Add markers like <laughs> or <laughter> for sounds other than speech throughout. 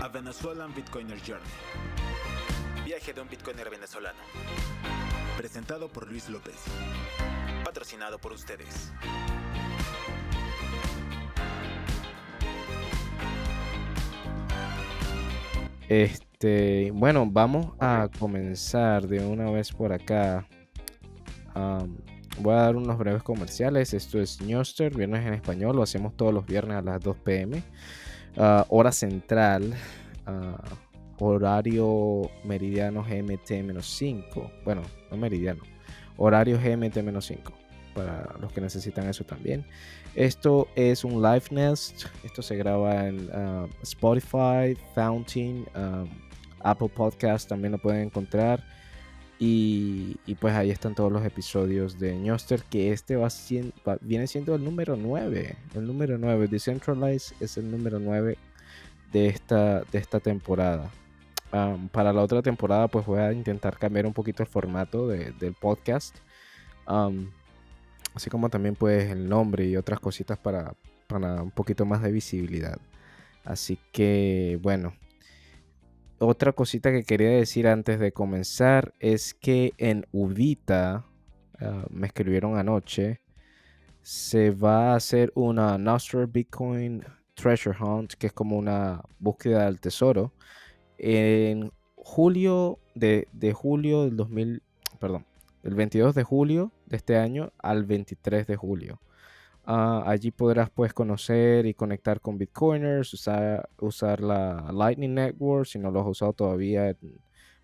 A Venezuelan Bitcoiner Journey. Viaje de un Bitcoiner venezolano. Presentado por Luis López. Patrocinado por ustedes. Este, bueno, vamos a comenzar de una vez por acá. Voy a dar unos breves comerciales. Esto es Newster, viernes en español. Lo hacemos todos los viernes a las 2 pm. Ah, hora central. ah, horario meridiano GMT-5. Bueno, no meridiano. Horario GMT-5. Para los que necesitan eso también. Esto es un live nest. Esto se graba en ah, Spotify, Fountain, Apple Podcast. También lo pueden encontrar. Y, y pues ahí están todos los episodios de Ñoster, que este va, va- viene siendo el número 9. El número 9. Decentralize es el número 9 de esta, de esta temporada. Para la otra temporada pues voy a intentar cambiar un poquito el formato de- del podcast. Así como también pues el nombre y otras cositas para, para un poquito más de visibilidad. Así que bueno. Otra cosita que quería decir antes de comenzar es que en Ubita, ah, me escribieron anoche, se va a hacer una Nostr Bitcoin Treasure Hunt, que es como una búsqueda del tesoro, en julio de, de julio del 2000, perdón, del 22 de julio de este año al 23 de julio. Ah, allí podrás pues conocer y conectar con Bitcoiners, usar, usar la Lightning Network si no lo has usado todavía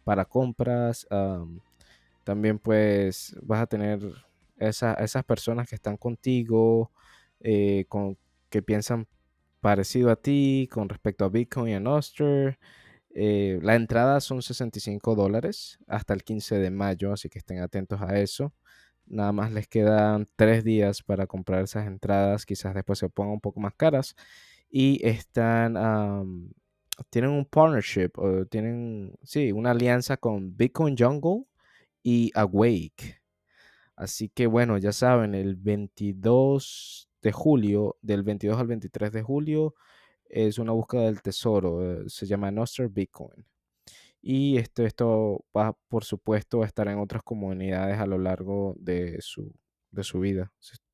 para compras. am, también pues vas a tener esa- esas personas que están contigo, eh, con, que piensan parecido a ti con respecto a Bitcoin y a Nostr. Eh, la entrada son 65 dólares hasta el 15 de mayo, así que estén atentos a eso. Nada más les quedan tres días para comprar esas entradas. Quizás después se pongan un poco más caras. Y están, am, tienen un partnership, o tienen, sí, una alianza con Bitcoin Jungle y Awake. Así que bueno, ya saben, el 22 de julio, del 22 al 23 de julio, es una búsqueda del tesoro. eh, se llama Nostr Bitcoin. Y esto, va, por supuesto, a estar en otras comunidades a lo largo de su, de su vida,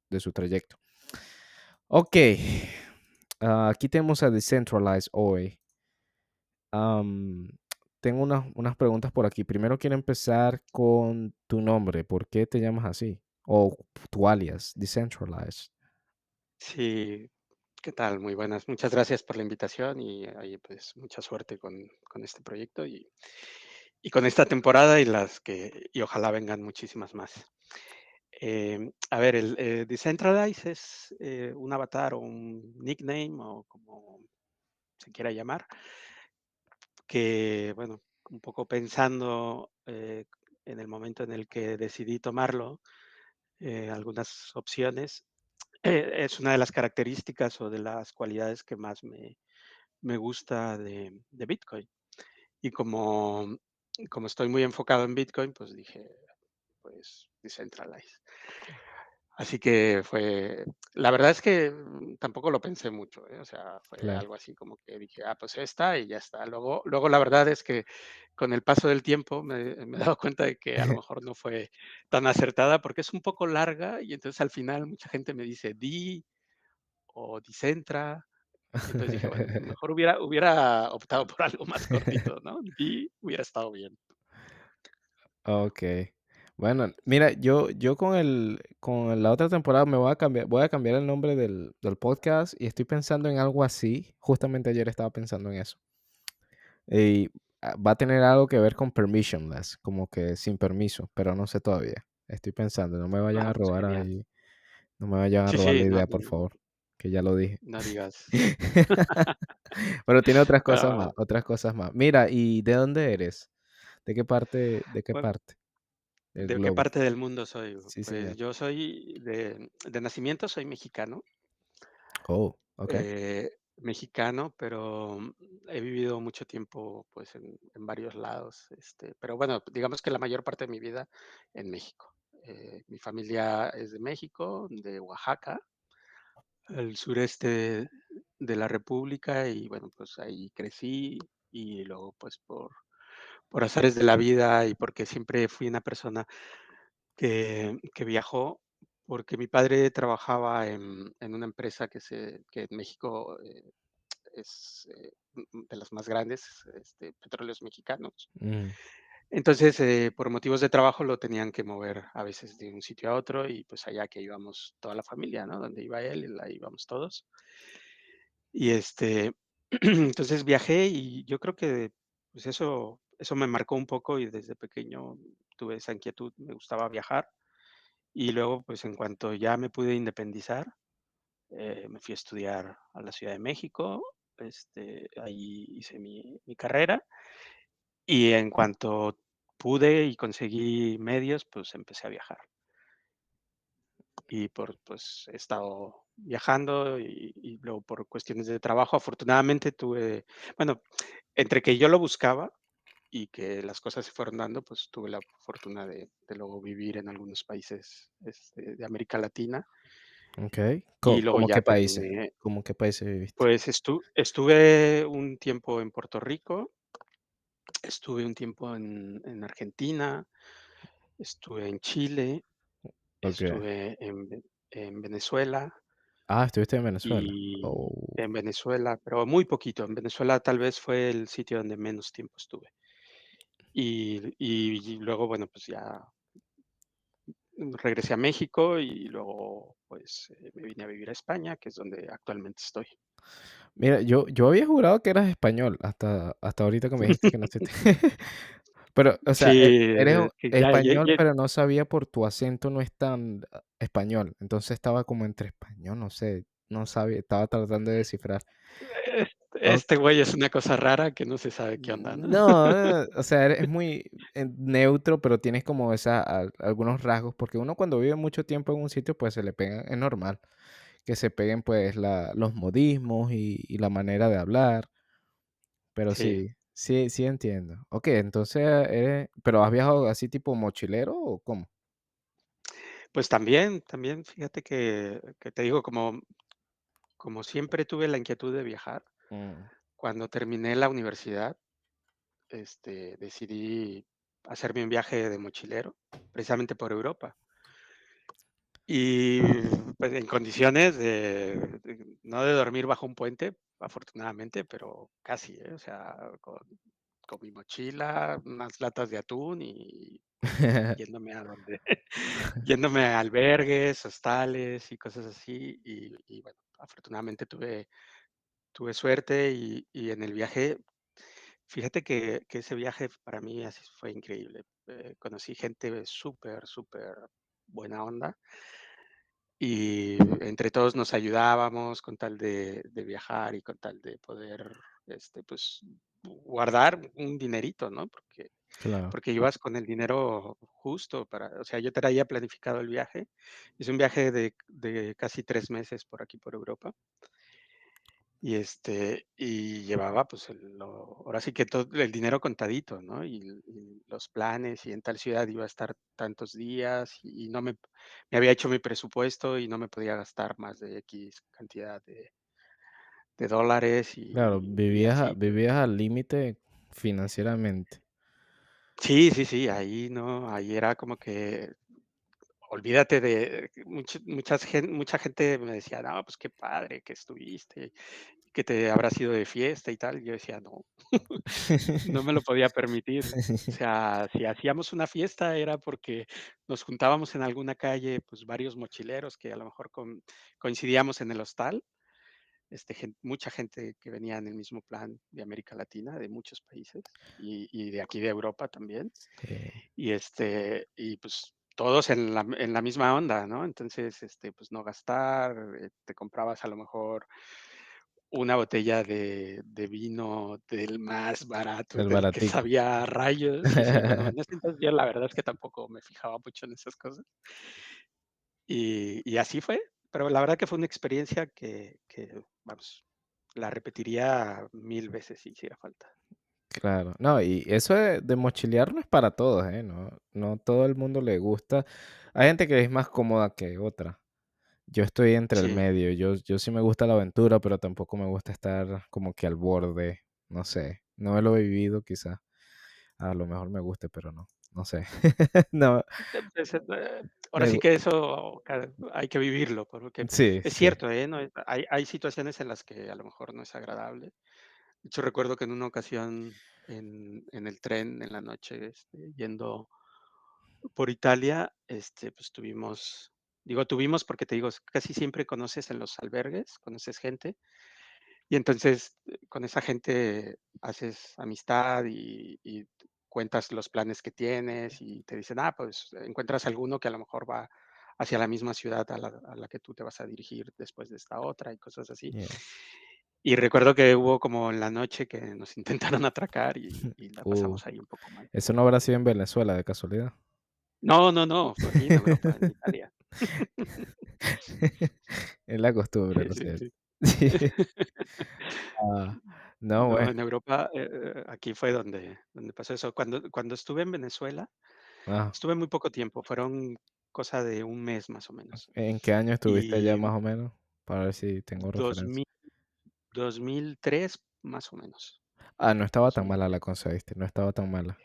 de su trayecto. Ok, ah, aquí tenemos a Decentralize hoy. Tengo unas, unas preguntas por aquí. Primero quiero empezar con tu nombre. ¿Por qué te llamas así? O tu alias, Decentralize. Sí, ¿qué tal? Muy buenas. Muchas gracias por la invitación y ahí pues mucha suerte con, con este proyecto y, y con esta temporada y las que y ojalá vengan muchísimas más. Em, a ver, el eh, Decentralize es eh, un avatar o un nickname o como se quiera llamar, que bueno, un poco pensando eh, en el momento en el que decidí tomarlo, eh, algunas opciones eh, es una de las características o de las cualidades que más me, me gusta de, de Bitcoin. Y como, como estoy muy enfocado en Bitcoin, pues dije, pues Decentralize. Así que fue, la verdad es que mm, tampoco lo pensé mucho, ¿eh? O sea, fue Claro. algo así como que dije, ah, pues esta y ya está. Luego, luego la verdad es que con el paso del tiempo me, me he dado cuenta de que a lo <laughs> mejor no fue tan acertada porque es un poco larga y entonces al final mucha gente me dice Di o Dicentra. Entonces dije, bueno, <laughs> mejor hubiera, hubiera optado por algo más cortito, ¿no? Di hubiera estado bien. Ok. Bueno, mira, yo, yo con el, con la otra temporada me voy a cambiar, voy a cambiar el nombre del, del podcast y estoy pensando en algo así. Justamente ayer estaba pensando en eso. Y ah, va a tener algo que ver con permissionless, como que sin permiso, pero no sé todavía. Estoy pensando, no me vayan Ah, a pues robar ahí, no me vayan a Sí, robar la no, idea, por favor, que ya lo dije. no digas. <laughs> Pero tiene otras <laughs> cosas más, Ah, otras cosas más. Mira, ¿y de dónde eres? ¿De qué parte, de qué bueno, parte ¿de qué parte del mundo soy? Sí, Pues yo soy de, de nacimiento, soy mexicano. Oh, ok. eh, mexicano, pero mm, he vivido mucho tiempo pues en, en varios lados. Este, pero bueno, digamos que la mayor parte de mi vida en México. Eh, mi familia es de México, de Oaxaca, el sureste de la República y bueno, pues ahí crecí y luego pues por, por azares de la vida y porque siempre fui una persona que, que viajó, porque mi padre trabajaba en, en una empresa que, se, que en México eh, es eh, de las más grandes, este, petróleos mexicanos. Mm, Entonces, eh, por motivos de trabajo lo tenían que mover a veces de un sitio a otro y pues allá que íbamos toda la familia, ¿no? Donde iba él, ahí íbamos todos. Y este, <clears throat> entonces viajé y yo creo que pues eso, eso me marcó un poco y desde pequeño tuve esa inquietud, me gustaba viajar. Y luego, pues en cuanto ya me pude independizar, eh, me fui a estudiar a la Ciudad de México, este, ahí hice mi, mi carrera y en cuanto pude y conseguí medios, pues empecé a viajar. Y por, pues he estado viajando y, y luego por cuestiones de trabajo, afortunadamente tuve, bueno, entre que yo lo buscaba y que las cosas se fueron dando, pues tuve la fortuna de, de luego vivir en algunos países este, de América Latina ok. y Co- luego ¿Cómo ya qué países? terminé, ¿Cómo qué países viviste? pues estu- estuve un tiempo en Puerto Rico, estuve un tiempo en, en Argentina, estuve en Chile, estuve en, Ve- en Venezuela Ah, estuviste en Venezuela. y Oh, en Venezuela, pero muy poquito. En Venezuela tal vez fue el sitio donde menos tiempo estuve. Y, y luego, bueno, pues ya regresé a México y luego pues eh, me vine a vivir a España, que es donde actualmente estoy. Mira, yo, yo había jurado que eras español hasta, hasta ahorita que me dijiste que no estuviste. <laughs> Pero, o sea, e- Sí, eres eh, ya, ya- español, pero no sabía por tu acento no es tan ah, español. Entonces estaba como entre español, no sé, no sabía, estaba tratando de descifrar. Este, güey es una cosa rara que no se sabe qué onda, ¿no? No, <laughs> eh, o sea, eres muy eh, neutro, pero tienes como esa, al- algunos rasgos, porque uno cuando vive mucho tiempo en un sitio, pues se le pega, es normal que se peguen pues la, los modismos y, y la manera de hablar, pero Sí, sí, sí, sí entiendo. Ok, entonces, eres- pero ¿has viajado así tipo mochilero o cómo? pues también, también, fíjate que, que te digo, como, como siempre tuve la inquietud de viajar, Mm, cuando terminé la universidad, este, decidí hacerme un viaje de mochilero, precisamente por Europa. Y pues en condiciones de, de- no de dormir bajo un puente, afortunadamente, pero casi, ¿eh? O sea, con, con mi mochila, unas latas de atún y <laughs> yéndome a donde, <laughs> yéndome a albergues, hostales y cosas así. Y, y bueno, afortunadamente tuve, tuve suerte y, y en el viaje, fíjate que, que ese viaje para mí así fue increíble. Eh, conocí gente súper, súper buena onda y entre todos nos ayudábamos con tal de, de viajar y con tal de poder, este, pues, guardar un dinerito, ¿no? Porque, Claro, porque ibas con el dinero justo para, o sea, yo traía planificado el viaje. Hice un viaje de, de casi tres meses por aquí, por Europa. Y este, y llevaba pues el, lo- ahora sí que todo el dinero contadito, ¿no? Y, y los planes, y en tal ciudad iba a estar tantos días, y, y no me, me había hecho mi presupuesto y no me podía gastar más de X cantidad de, de dólares claro, y, y vivías, vivías al límite financieramente. Sí, sí, sí, ahí no, ahí era como que olvídate de much- muchas gen- mucha gente me decía, no, pues qué padre que estuviste, que te habrás ido de fiesta y tal. Yo decía, no, <laughs> No me lo podía permitir. O <laughs> sea, si hacíamos una fiesta era porque nos juntábamos en alguna calle, pues varios mochileros que a lo mejor con- coincidíamos en el hostal, este, mucha gente que venía en el mismo plan de América Latina, de muchos países y, y de aquí de Europa también. Sí, Y este, y pues todos en la, en la misma onda, ¿no? Entonces, este, pues no gastar, eh, te comprabas a lo mejor una botella de, de vino del más barato, el del que sabía rayos. En <laughs> ese entonces yo la verdad es que tampoco me fijaba mucho en esas cosas. Y, y así fue, pero la verdad que fue una experiencia que, que, vamos, la repetiría mil veces si hiciera falta. Claro, no, y eso de, de mochilear no es para todos, ¿eh? No, no todo el mundo le gusta. Hay gente que es más cómoda que otra. yo estoy entre el Sí. medio. Yo, yo sí me gusta la aventura, pero tampoco me gusta estar como que al borde. No sé. No lo he vivido, quizás. A lo mejor me guste, pero no. No sé. <laughs> no. Eh, pues, eh, ahora me sí gu- que eso ca- hay que vivirlo, porque sí, es sí. cierto, ¿eh? No es- hay, hay situaciones en las que a lo mejor no es agradable. Hecho, recuerdo que en una ocasión en, en el tren en la noche, este, yendo por Italia, este, pues tuvimos, digo tuvimos porque te digo, casi siempre conoces en los albergues, conoces gente, y entonces eh, con esa gente haces amistad y, y cuentas los planes que tienes y te dicen, ah, pues encuentras alguno que a lo mejor va hacia la misma ciudad a la, a la que tú te vas a dirigir después de esta otra y cosas así. yeah. Y recuerdo que hubo como en la noche que nos <laughs> intentaron atracar y, <laughs> y la Uh, pasamos ahí un poco mal. eso no habrá sido en Venezuela, de casualidad. No, no, no, fue aquí en Europa, en <laughs> Italia. es la costumbre, Sí, lo sí, sé. sí. Ah, no, No, bueno. en Europa, eh, eh, aquí fue donde, donde pasó eso. Cuando, cuando estuve en Venezuela, Ah, estuve muy poco tiempo, fueron cosa de un mes más o menos. ¿en qué año estuviste allá Y más o menos? Para ver si tengo referencia. 2000, 2003 más o menos, Ah, no estaba tan mala la cosa, ¿viste? No estaba tan mala.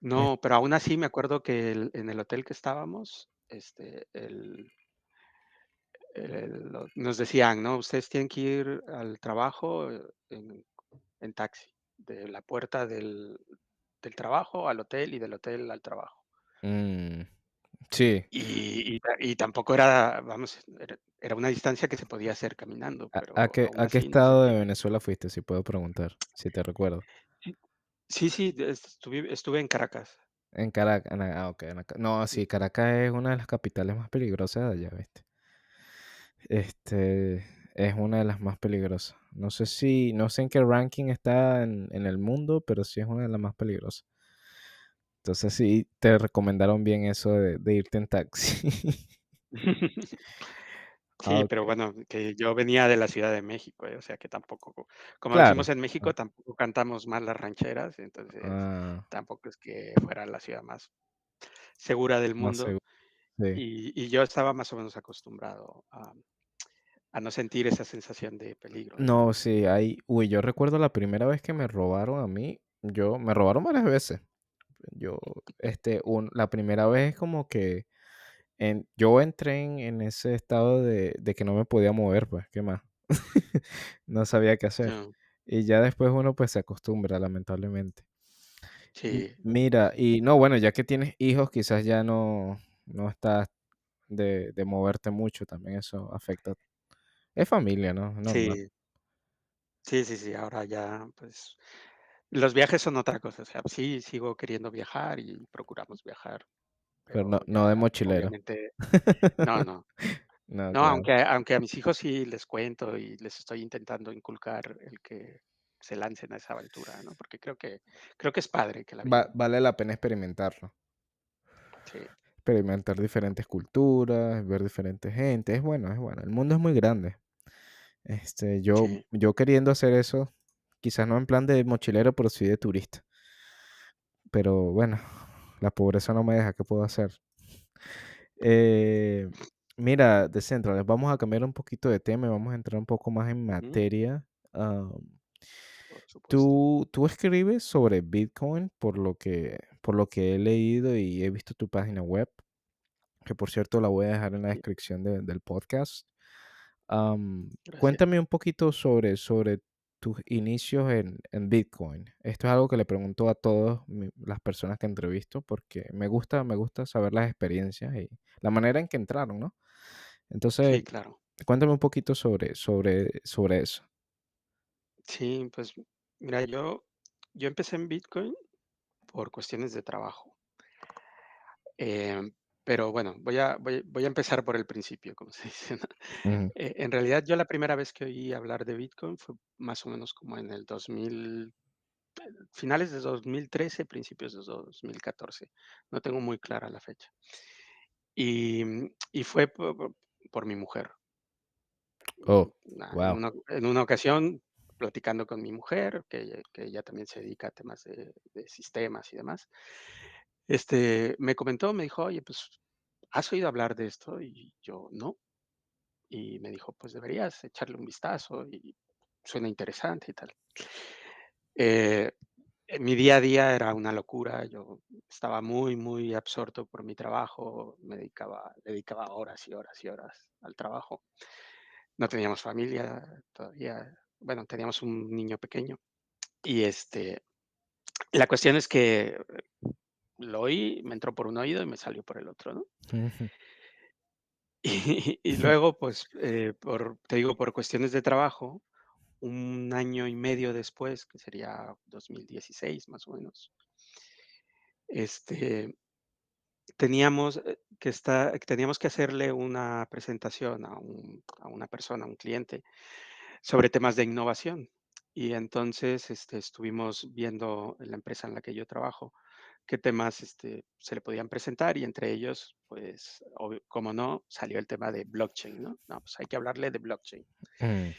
No, pero aún así me acuerdo que el- en el hotel que estábamos, este, el, nos decían, ¿no? Ustedes tienen que ir al trabajo eh, en, en taxi, de la puerta del, del trabajo al hotel y del hotel al trabajo. Mm, sí. Y, y ta- y tampoco era, vamos, era, era una distancia que se podía hacer caminando, ¿A, a pero qué, a qué estado de. Venezuela fuiste? Si puedo preguntar, si te recuerdo. Sí, sí, estuve, estuve en Caracas. En Caracas. Ah, ok. No, sí, Caracas es una de las capitales más peligrosas de allá, ¿viste? Este es una de las más peligrosas. No sé si, no sé en qué ranking está en, en el mundo, pero sí es una de las más peligrosas. Entonces sí, te recomendaron bien eso de, de irte en taxi. <laughs> <laughs> Ah, Sí, pero bueno, que yo venía de la Ciudad de México, eh, o sea que tampoco, como Claro. decimos en Ah, México, tampoco cantamos mal las rancheras, entonces ah, tampoco es que fuera la ciudad más segura del más mundo. Sí. Y, y yo estaba más o menos acostumbrado a, a no sentir esa sensación de peligro. No, sí, hay. Uy, yo recuerdo la primera vez que me robaron a mí. Yo me robaron varias veces. Yo, este, un, la primera vez como que en, yo entré en, en ese estado de, de que no me podía mover, pues, ¿qué más? <laughs> No sabía qué hacer. No, Y ya después uno pues se acostumbra, lamentablemente. Sí, Mira, y no, bueno, ya que tienes hijos, quizás ya no, no estás de, de moverte mucho, también eso afecta. Es familia, ¿no? Normal. sí, sí, sí, sí, ahora ya, pues, los viajes son otra cosa, o sea, sí, sigo queriendo viajar y procuramos viajar, Pero no, pero no de ya, mochilero. no, <laughs> no. No, No, claro. aunque, aunque a mis hijos sí les cuento y les estoy intentando inculcar el que se lancen a esa aventura, ¿no? Porque creo que, creo que es padre que la Va- vale la pena experimentarlo. Sí, Experimentar diferentes culturas, ver diferentes gente. Es bueno, es bueno. El mundo es muy grande. Este, yo, sí, yo queriendo hacer eso, quizás no en plan de mochilero, pero sí de turista. Pero bueno, la pobreza no me deja, ¿qué puedo hacer? Eh, mira, de Central, vamos a cambiar un poquito de tema y vamos a entrar un poco más en materia. Supuesto. tú, tú escribes sobre Bitcoin por lo que, por lo que he leído y he visto tu página web, que por cierto la voy a dejar en la descripción de- del podcast. Gracias. cuéntame un poquito sobre, sobre tus inicios en, en Bitcoin. Esto es algo que le pregunto a todas las personas que entrevisto porque me gusta, me gusta saber las experiencias y la manera en que entraron, ¿no? Entonces, Sí, claro. cuéntame un poquito sobre, sobre, sobre eso. Sí, pues mira, yo, yo empecé en Bitcoin por cuestiones de trabajo. Em, pero bueno, voy a, voy, voy a empezar por el principio, como se <laughs> dice, ¿no? Eh, en realidad, yo la primera vez que oí hablar de Bitcoin fue más o menos como en el 2000, finales de 2013, principios de 2014. No tengo muy clara la fecha. Y, y fue po- po- por, mi mujer. Oh, Mm, ah, En wow. una, en una ocasión, platicando con mi mujer, que, que ella también se dedica a temas de, de sistemas y demás, este, me comentó, me dijo, oye, pues, ¿has oído hablar de esto? Y yo, no. y me dijo, pues deberías echarle un vistazo y suena interesante y tal. Eh, mi día a día era una locura, yo estaba muy, muy absorto por mi trabajo, me dedicaba, dedicaba horas y horas y horas al trabajo. No teníamos familia todavía, bueno, teníamos un niño pequeño y este, la cuestión es que lo oí, me entró por un oído y me salió por el otro, ¿no? <laughs> Y, luego, pues, eh, por, te digo, por cuestiones de trabajo, un año y medio después, que sería 2016 más o menos, este, teníamos eh, que, estar, teníamos que hacerle una presentación a, a, una persona, a un cliente, sobre temas de innovación. Y entonces este, estuvimos viendo en la empresa en la que yo trabajo qué temas este, se le podían presentar y entre ellos, pues, como no, salió el tema de blockchain, ¿no? No, pues hay que hablarle de blockchain. Mm.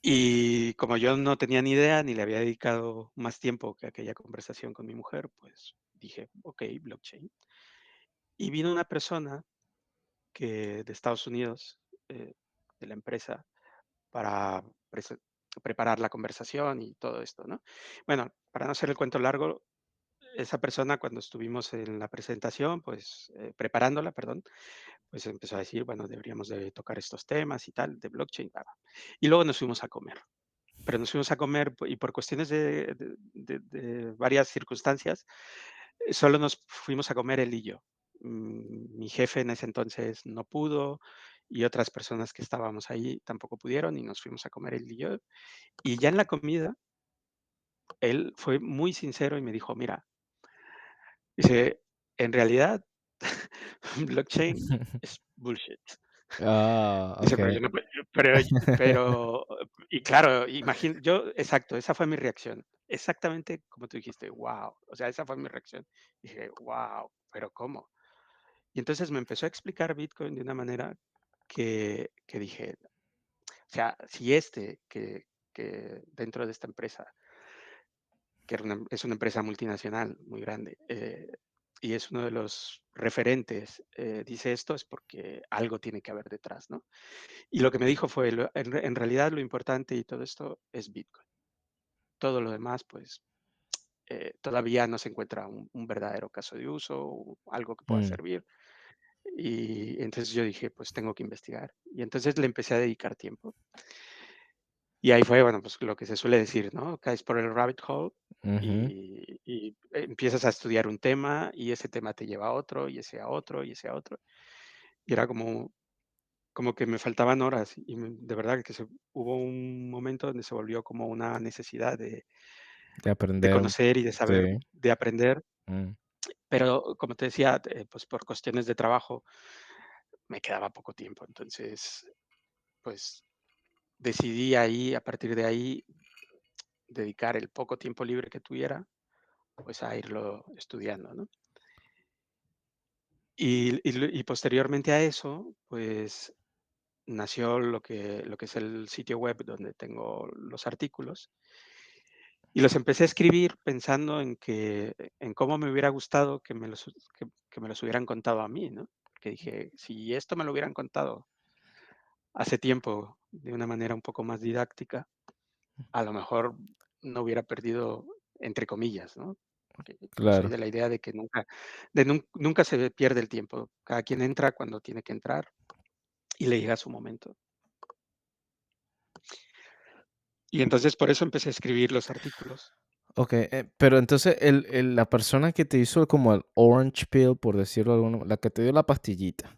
Y como yo no tenía ni idea ni le había dedicado más tiempo que aquella conversación con mi mujer, pues dije, ok, blockchain. Y vino una persona que de Estados Unidos, eh, de la empresa, para preparar la conversación y todo esto, ¿no? Bueno, para no hacer el cuento largo, esa persona cuando estuvimos en la presentación, pues eh, preparándola, perdón, pues empezó a decir, bueno, deberíamos de tocar estos temas y tal, de blockchain. Y luego nos fuimos a comer. Pero nos fuimos a comer y por cuestiones de, varias circunstancias, eh, solo nos fuimos a comer él y yo. Mm, mi jefe en ese entonces no pudo y otras personas que estábamos ahí tampoco pudieron y nos fuimos a comer él y yo. Y ya en la comida, él fue muy sincero y me dijo, mira, Dice, en realidad, <laughs> blockchain <laughs> es bullshit. Ah, pero, y claro, imagino, yo, exacto, esa fue mi reacción. Exactamente como tú dijiste, wow. O sea, esa fue mi reacción. Dije, wow, pero ¿cómo? Y entonces me empezó a explicar Bitcoin de una manera que, que dije, o sea, si este, que, que dentro de esta empresa que es una empresa multinacional muy grande eh, y es uno de los referentes, eh, dice esto es porque algo tiene que haber detrás, ¿no? Y lo que me dijo fue, en, realidad lo importante y todo esto es Bitcoin. Todo lo demás, pues, eh, todavía no se encuentra un, verdadero caso de uso, o algo que pueda mm. servir. Y entonces yo dije, pues tengo que investigar. Y entonces le empecé a dedicar tiempo. Y ahí fue, bueno, pues lo que se suele decir, ¿no? Caes por el rabbit hole y, empiezas a estudiar un tema y ese tema te lleva a otro y ese a otro y ese a otro. Y era como, como que me faltaban horas y de verdad que se, hubo un momento donde se volvió como una necesidad de, de aprender. De conocer y de saber, de aprender. Mm. Pero como te decía, eh, pues por cuestiones de trabajo me quedaba poco tiempo. Entonces, pues decidí ahí, a partir de ahí, dedicar el poco tiempo libre que tuviera, pues a irlo estudiando, ¿no? Y, posteriormente a eso, pues nació lo que, lo que es el sitio web donde tengo los artículos. Y los empecé a escribir pensando en, que, en cómo me hubiera gustado que me, los, que me los hubieran contado a mí, ¿no? Que dije, si esto me lo hubieran contado hace tiempo de una manera un poco más didáctica, a lo mejor no hubiera perdido, entre comillas, ¿no? claro. Soy de la idea de que nunca, de nunca se pierde el tiempo. Cada quien entra cuando tiene que entrar y le llega su momento. Y entonces por eso empecé a escribir los artículos. Ok, eh, pero entonces el, la persona que te hizo como el orange pill, por decirlo alguno, la que te dio la pastillita,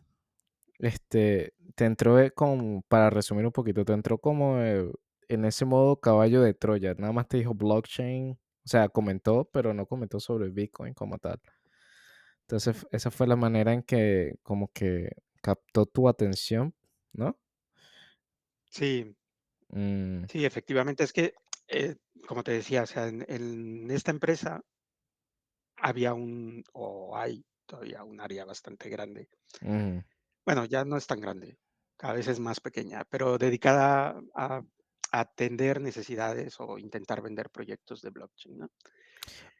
este, te entró como, para resumir un poquito, te entró como eh, en ese modo caballo de Troya, nada más te dijo blockchain, o sea, comentó, pero no comentó sobre Bitcoin como tal. Entonces, esa fue la manera en que como que captó tu atención, ¿no? Sí. Mm. Sí, efectivamente, es que, eh, como te decía, o sea, en, esta empresa había un, o hay todavía un área bastante grande. Mm. Bueno, ya no es tan grande, cada vez es más pequeña, pero dedicada a, atender necesidades o intentar vender proyectos de blockchain, ¿no?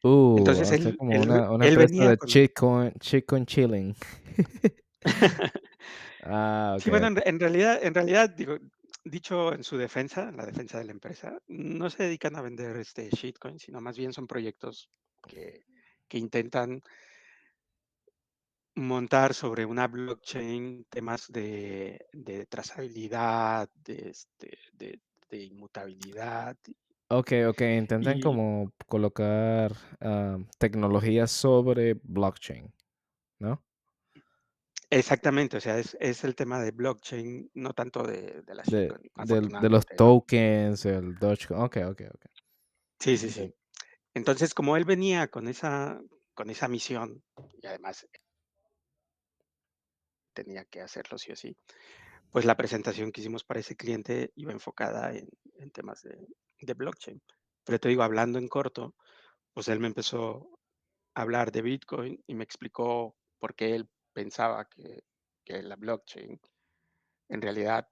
Uh, Entonces él, como una, una de chicken, chilling. <laughs> <laughs> Ah, Sí, bueno, en realidad en realidad, digo, dicho en su defensa, en la defensa de la empresa, no se dedican a vender, este, shitcoin, sino más bien son proyectos que que intentan montar sobre una blockchain temas de de trazabilidad, de, este, de de inmutabilidad Okey, okey, intentan y como colocar, am, tecnología sobre blockchain, ¿no? exactamente, o sea, es es el tema de blockchain, no tanto de de la De del de los tokens, el Dogecoin. Okey, okey, okey. Sí, sí, sí. Entonces, como él venía con esa con esa misión, y además tenía que hacerlo sí o sí, pues la presentación que hicimos para ese cliente iba enfocada en en temas de de blockchain. Pero te digo, hablando en corto, pues él me empezó a hablar de Bitcoin y me explicó por qué él pensaba que que la blockchain en realidad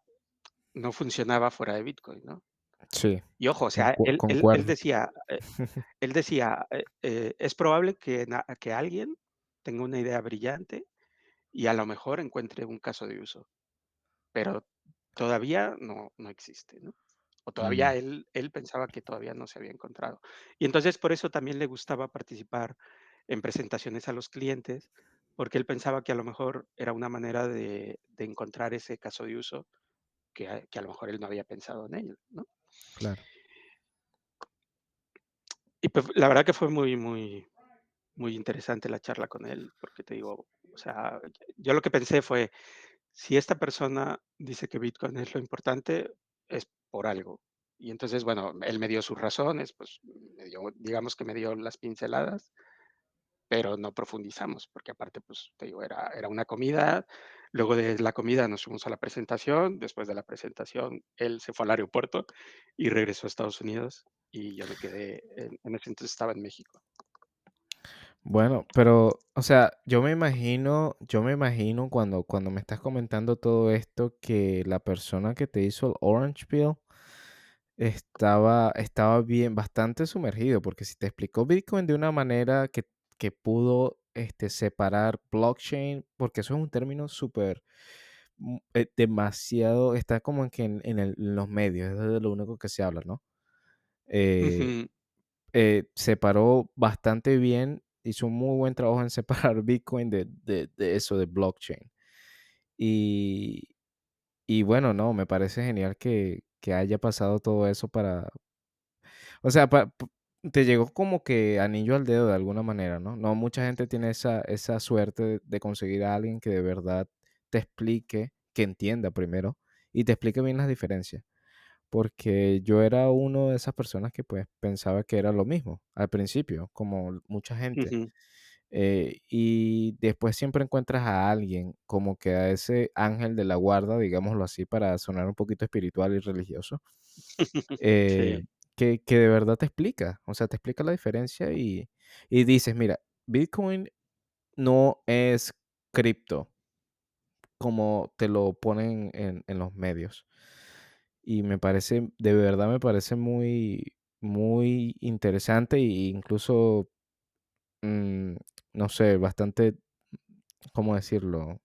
no funcionaba fuera de Bitcoin, ¿no? Sí, Y ojo, o sea, él él él decía, eh, <laughs> él decía, eh eh, es probable que que alguien tenga una idea brillante y a lo mejor encuentre un caso de uso, pero todavía no no existe, ¿no? O todavía él él pensaba que todavía no se había encontrado. Y entonces, por eso también le gustaba participar en presentaciones a los clientes, porque él pensaba que a lo mejor era una manera de de encontrar ese caso de uso que a que a lo mejor él no había pensado en ello, ¿no? claro. Y pues, la verdad que fue muy muy muy interesante la charla con él, porque te digo, o sea, yo lo que pensé fue, si esta persona dice que Bitcoin es lo importante, es por algo. Y entonces, bueno, él me dio sus razones, pues, me dio, digamos que me dio las pinceladas, pero no profundizamos, porque aparte, pues, te digo, era era una comida, luego de la comida nos fuimos a la presentación, después de la presentación, él se fue al aeropuerto y regresó a Estados Unidos, y yo me quedé en en ese entonces estaba en México. Bueno, pero, o sea, yo me imagino yo me imagino cuando cuando me estás comentando todo esto, que la persona que te hizo el Orange Peel estaba estaba bien bastante sumergido, porque si te explicó Bitcoin de una manera que que pudo, este, separar blockchain, porque eso es un término súper, mm, eh, demasiado está como en que en en el en los medios, es de lo único que se habla, ¿no? Eh eh, separó bastante bien, hizo un muy buen trabajo en separar <laughs> Bitcoin de, de- eso, de blockchain. Y, y bueno, no, me parece genial que, que haya pasado todo eso para, o sea, te llegó como que anillo al dedo de alguna manera, ¿no? No mucha gente tiene esa, esa suerte de conseguir a alguien que de verdad te explique, que entienda primero y te explique bien las diferencias porque yo era uno de esas personas que pues pensaba que era lo mismo al principio, como mucha gente. Eh, y después siempre encuentras a alguien como que a ese ángel de la guarda, digámoslo así, para sonar un poquito espiritual y religioso, <laughs> eh, Sí, que, que de verdad te explica, o sea, te explica la diferencia y, y dices, mira, Bitcoin no es cripto como te lo ponen en, en los medios. Y me parece, de verdad me parece muy, muy interesante e incluso, mm, no sé, bastante, ¿cómo decirlo?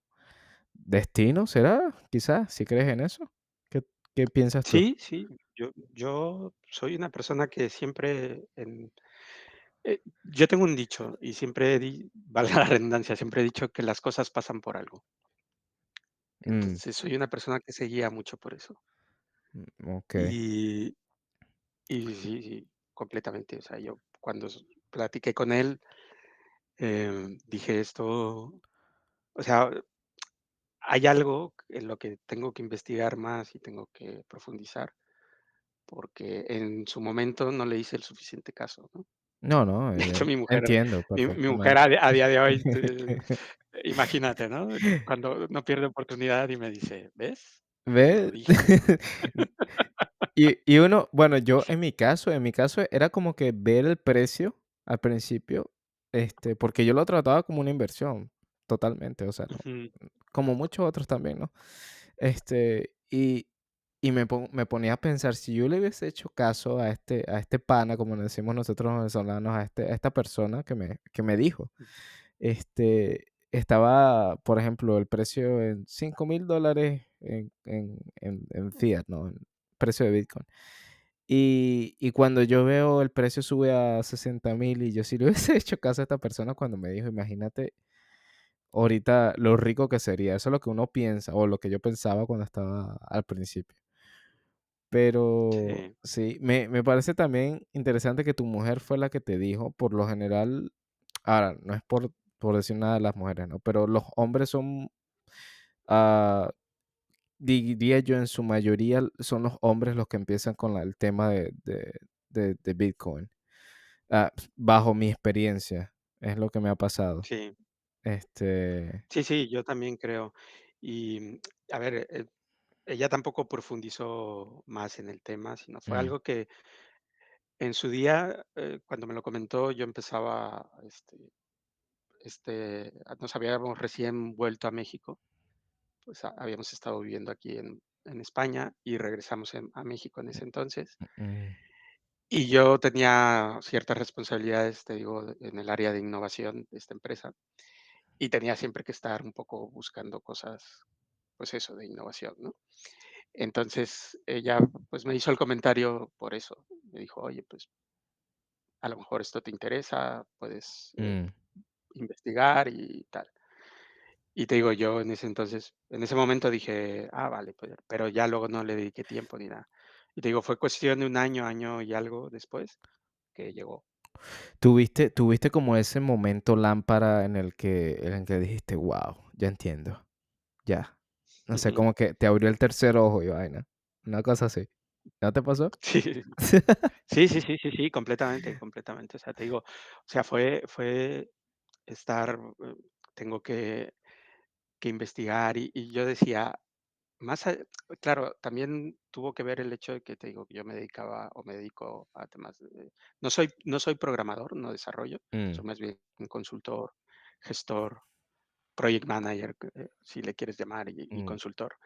¿Destino será? Quizás, si crees en eso. ¿Qué, qué piensas tú? sí, sí. Yo yo soy una persona que siempre en eh, yo tengo un dicho y siempre di <laughs> valga la redundancia, siempre he dicho que las cosas pasan por algo. Mm, Entonces, soy una persona que se guía mucho por eso. Mm, ok. Y y sí, sí, completamente. O sea, yo cuando platiqué con él, em, dije esto, o sea, hay algo en lo que tengo que investigar más y tengo que profundizar, porque en su momento no le hice el suficiente caso, ¿no? No, no, <laughs> De hecho, eh, mi mujer entiendo mi mi mujer a a día de hoy, te <laughs> imagínate, ¿no? Cuando no pierde oportunidad y me dice: "¿Ves? ¿Ves? dije". <laughs> Y y uno bueno, yo en mi caso en mi caso era como que ver el precio al principio, este, porque yo lo trataba como una inversión, totalmente, o sea, no Ujú, como muchos otros también, ¿no? Este, y y me me ponía a pensar, si yo le hubiese hecho caso a este a este pana, como decimos nosotros los venezolanos, a este a esta persona que me que me dijo, este, estaba, por ejemplo, el precio en 5 mil dólares en, en, en, en fiat, ¿no? En precio de Bitcoin. Y, y cuando yo veo el precio sube a 60 mil y yo sí le <laughs> hubiese hecho caso a esta persona cuando me dijo, imagínate ahorita lo rico que sería. Eso es lo que uno piensa o lo que yo pensaba cuando estaba al principio. Pero Sí, sí, me, me parece también interesante que tu mujer fue la que te dijo, por lo general, ahora, no es por, por decir nada de las mujeres, ¿no? Pero los hombres son, ah, diría yo, en su mayoría son los hombres los que empiezan con la- el tema de, de, de- de Bitcoin. Ah, bajo mi experiencia, es lo que me ha pasado. sí, Este, sí, sí, yo también creo. Y, a ver, eh, ella tampoco profundizó más en el tema, sino fue mm, algo que en su día, eh, cuando me lo comentó, yo empezaba, este, este, nos habíamos recién vuelto a México, pues a- habíamos estado viviendo aquí en, en España y regresamos en- a México en ese entonces. mm, Y yo tenía ciertas responsabilidades, te digo, en el área de innovación de esta empresa y tenía siempre que estar un poco buscando cosas, pues eso, de innovación, ¿no? Entonces ella pues me hizo el comentario por eso. Me dijo, oye, pues a lo mejor esto te interesa, puedes eh, mm. Investigar y tal. Y te digo, yo en ese entonces, en ese momento dije, ah, vale, pues, pero ya luego no le dediqué tiempo ni nada. Y te digo, fue cuestión de un año, año y algo después que llegó. ¿Tuviste, tuviste como ese momento lámpara en el que, en el que dijiste, wow, ya entiendo, ya. No sé, como que te abrió el tercer ojo y vaina. Una cosa así. ¿No te pasó? <laughs> Sí, <laughs> sí, sí, sí, sí, sí, completamente, completamente. O sea, te digo, o sea, fue, fue estar, eh, tengo que, que investigar y, y yo decía, más, a- claro, también tuvo que ver el hecho de que te digo, que yo me dedicaba o me dedico a temas de, no soy, no soy programador, no desarrollo, Mm, soy más bien un consultor, gestor, project manager, eh, si le quieres llamar, y, y mm, consultor.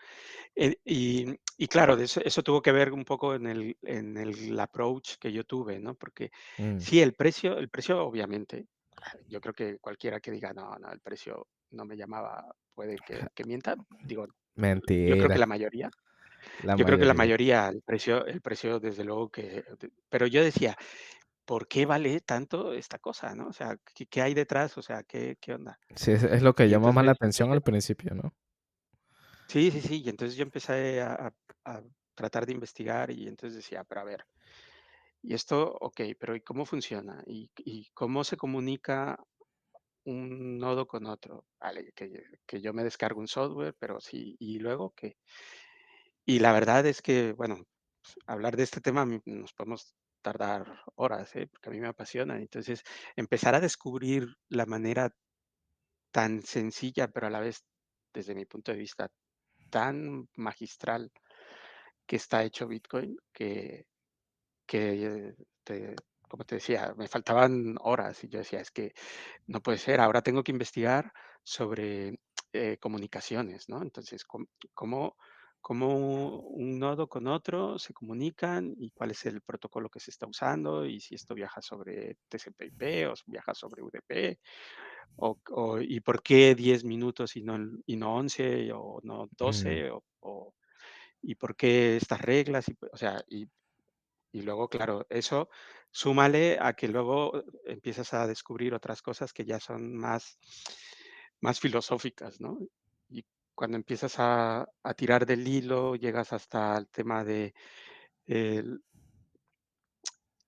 Eh, y, y claro, eso, eso tuvo que ver un poco en el, en el approach que yo tuve, ¿no? Porque mm. sí, el precio, el precio obviamente, yo creo que cualquiera que diga, no, no, el precio no me llamaba, puede que, que mienta. Digo, yo creo que Mentira, la mayoría, la yo creo que la mayoría. el precio, el precio desde luego que, pero yo decía, ¿por qué vale tanto esta cosa, no? O sea, ¿qué, qué hay detrás? O sea, ¿qué, qué onda? Sí, es, es lo que Y llama más la atención al principio, ¿no? sí, sí, sí, y entonces yo empecé a, a- a tratar de investigar y entonces decía, pero a ver, y esto, ok, pero ¿y cómo funciona? ¿Y, cómo se comunica un nodo con otro? Vale, que, que yo me descargo un software, pero sí, y luego qué? Y la verdad es que, bueno, pues, hablar de este tema nos podemos tardar horas, ¿eh? Porque a mí me apasiona. Entonces, empezar a descubrir la manera tan sencilla, pero a la vez, desde mi punto de vista, tan magistral que está hecho Bitcoin, que, que te- como te decía, me faltaban horas y yo decía, es que no puede ser, ahora tengo que investigar sobre eh, comunicaciones, ¿no? Entonces, ¿cómo, cómo, un nodo con otro se comunican y cuál es el protocolo que se está usando y si esto viaja sobre TCP/IP o viaja sobre UDP o, o- y por qué 10 minutos y no, y no 11 o no Mm, 12 o, o- y por qué estas reglas, y, o sea, y y luego, claro, eso súmale a que luego empiezas a descubrir otras cosas que ya son más, más filosóficas, ¿no? Y cuando empiezas a, a tirar del hilo, llegas hasta el tema de el-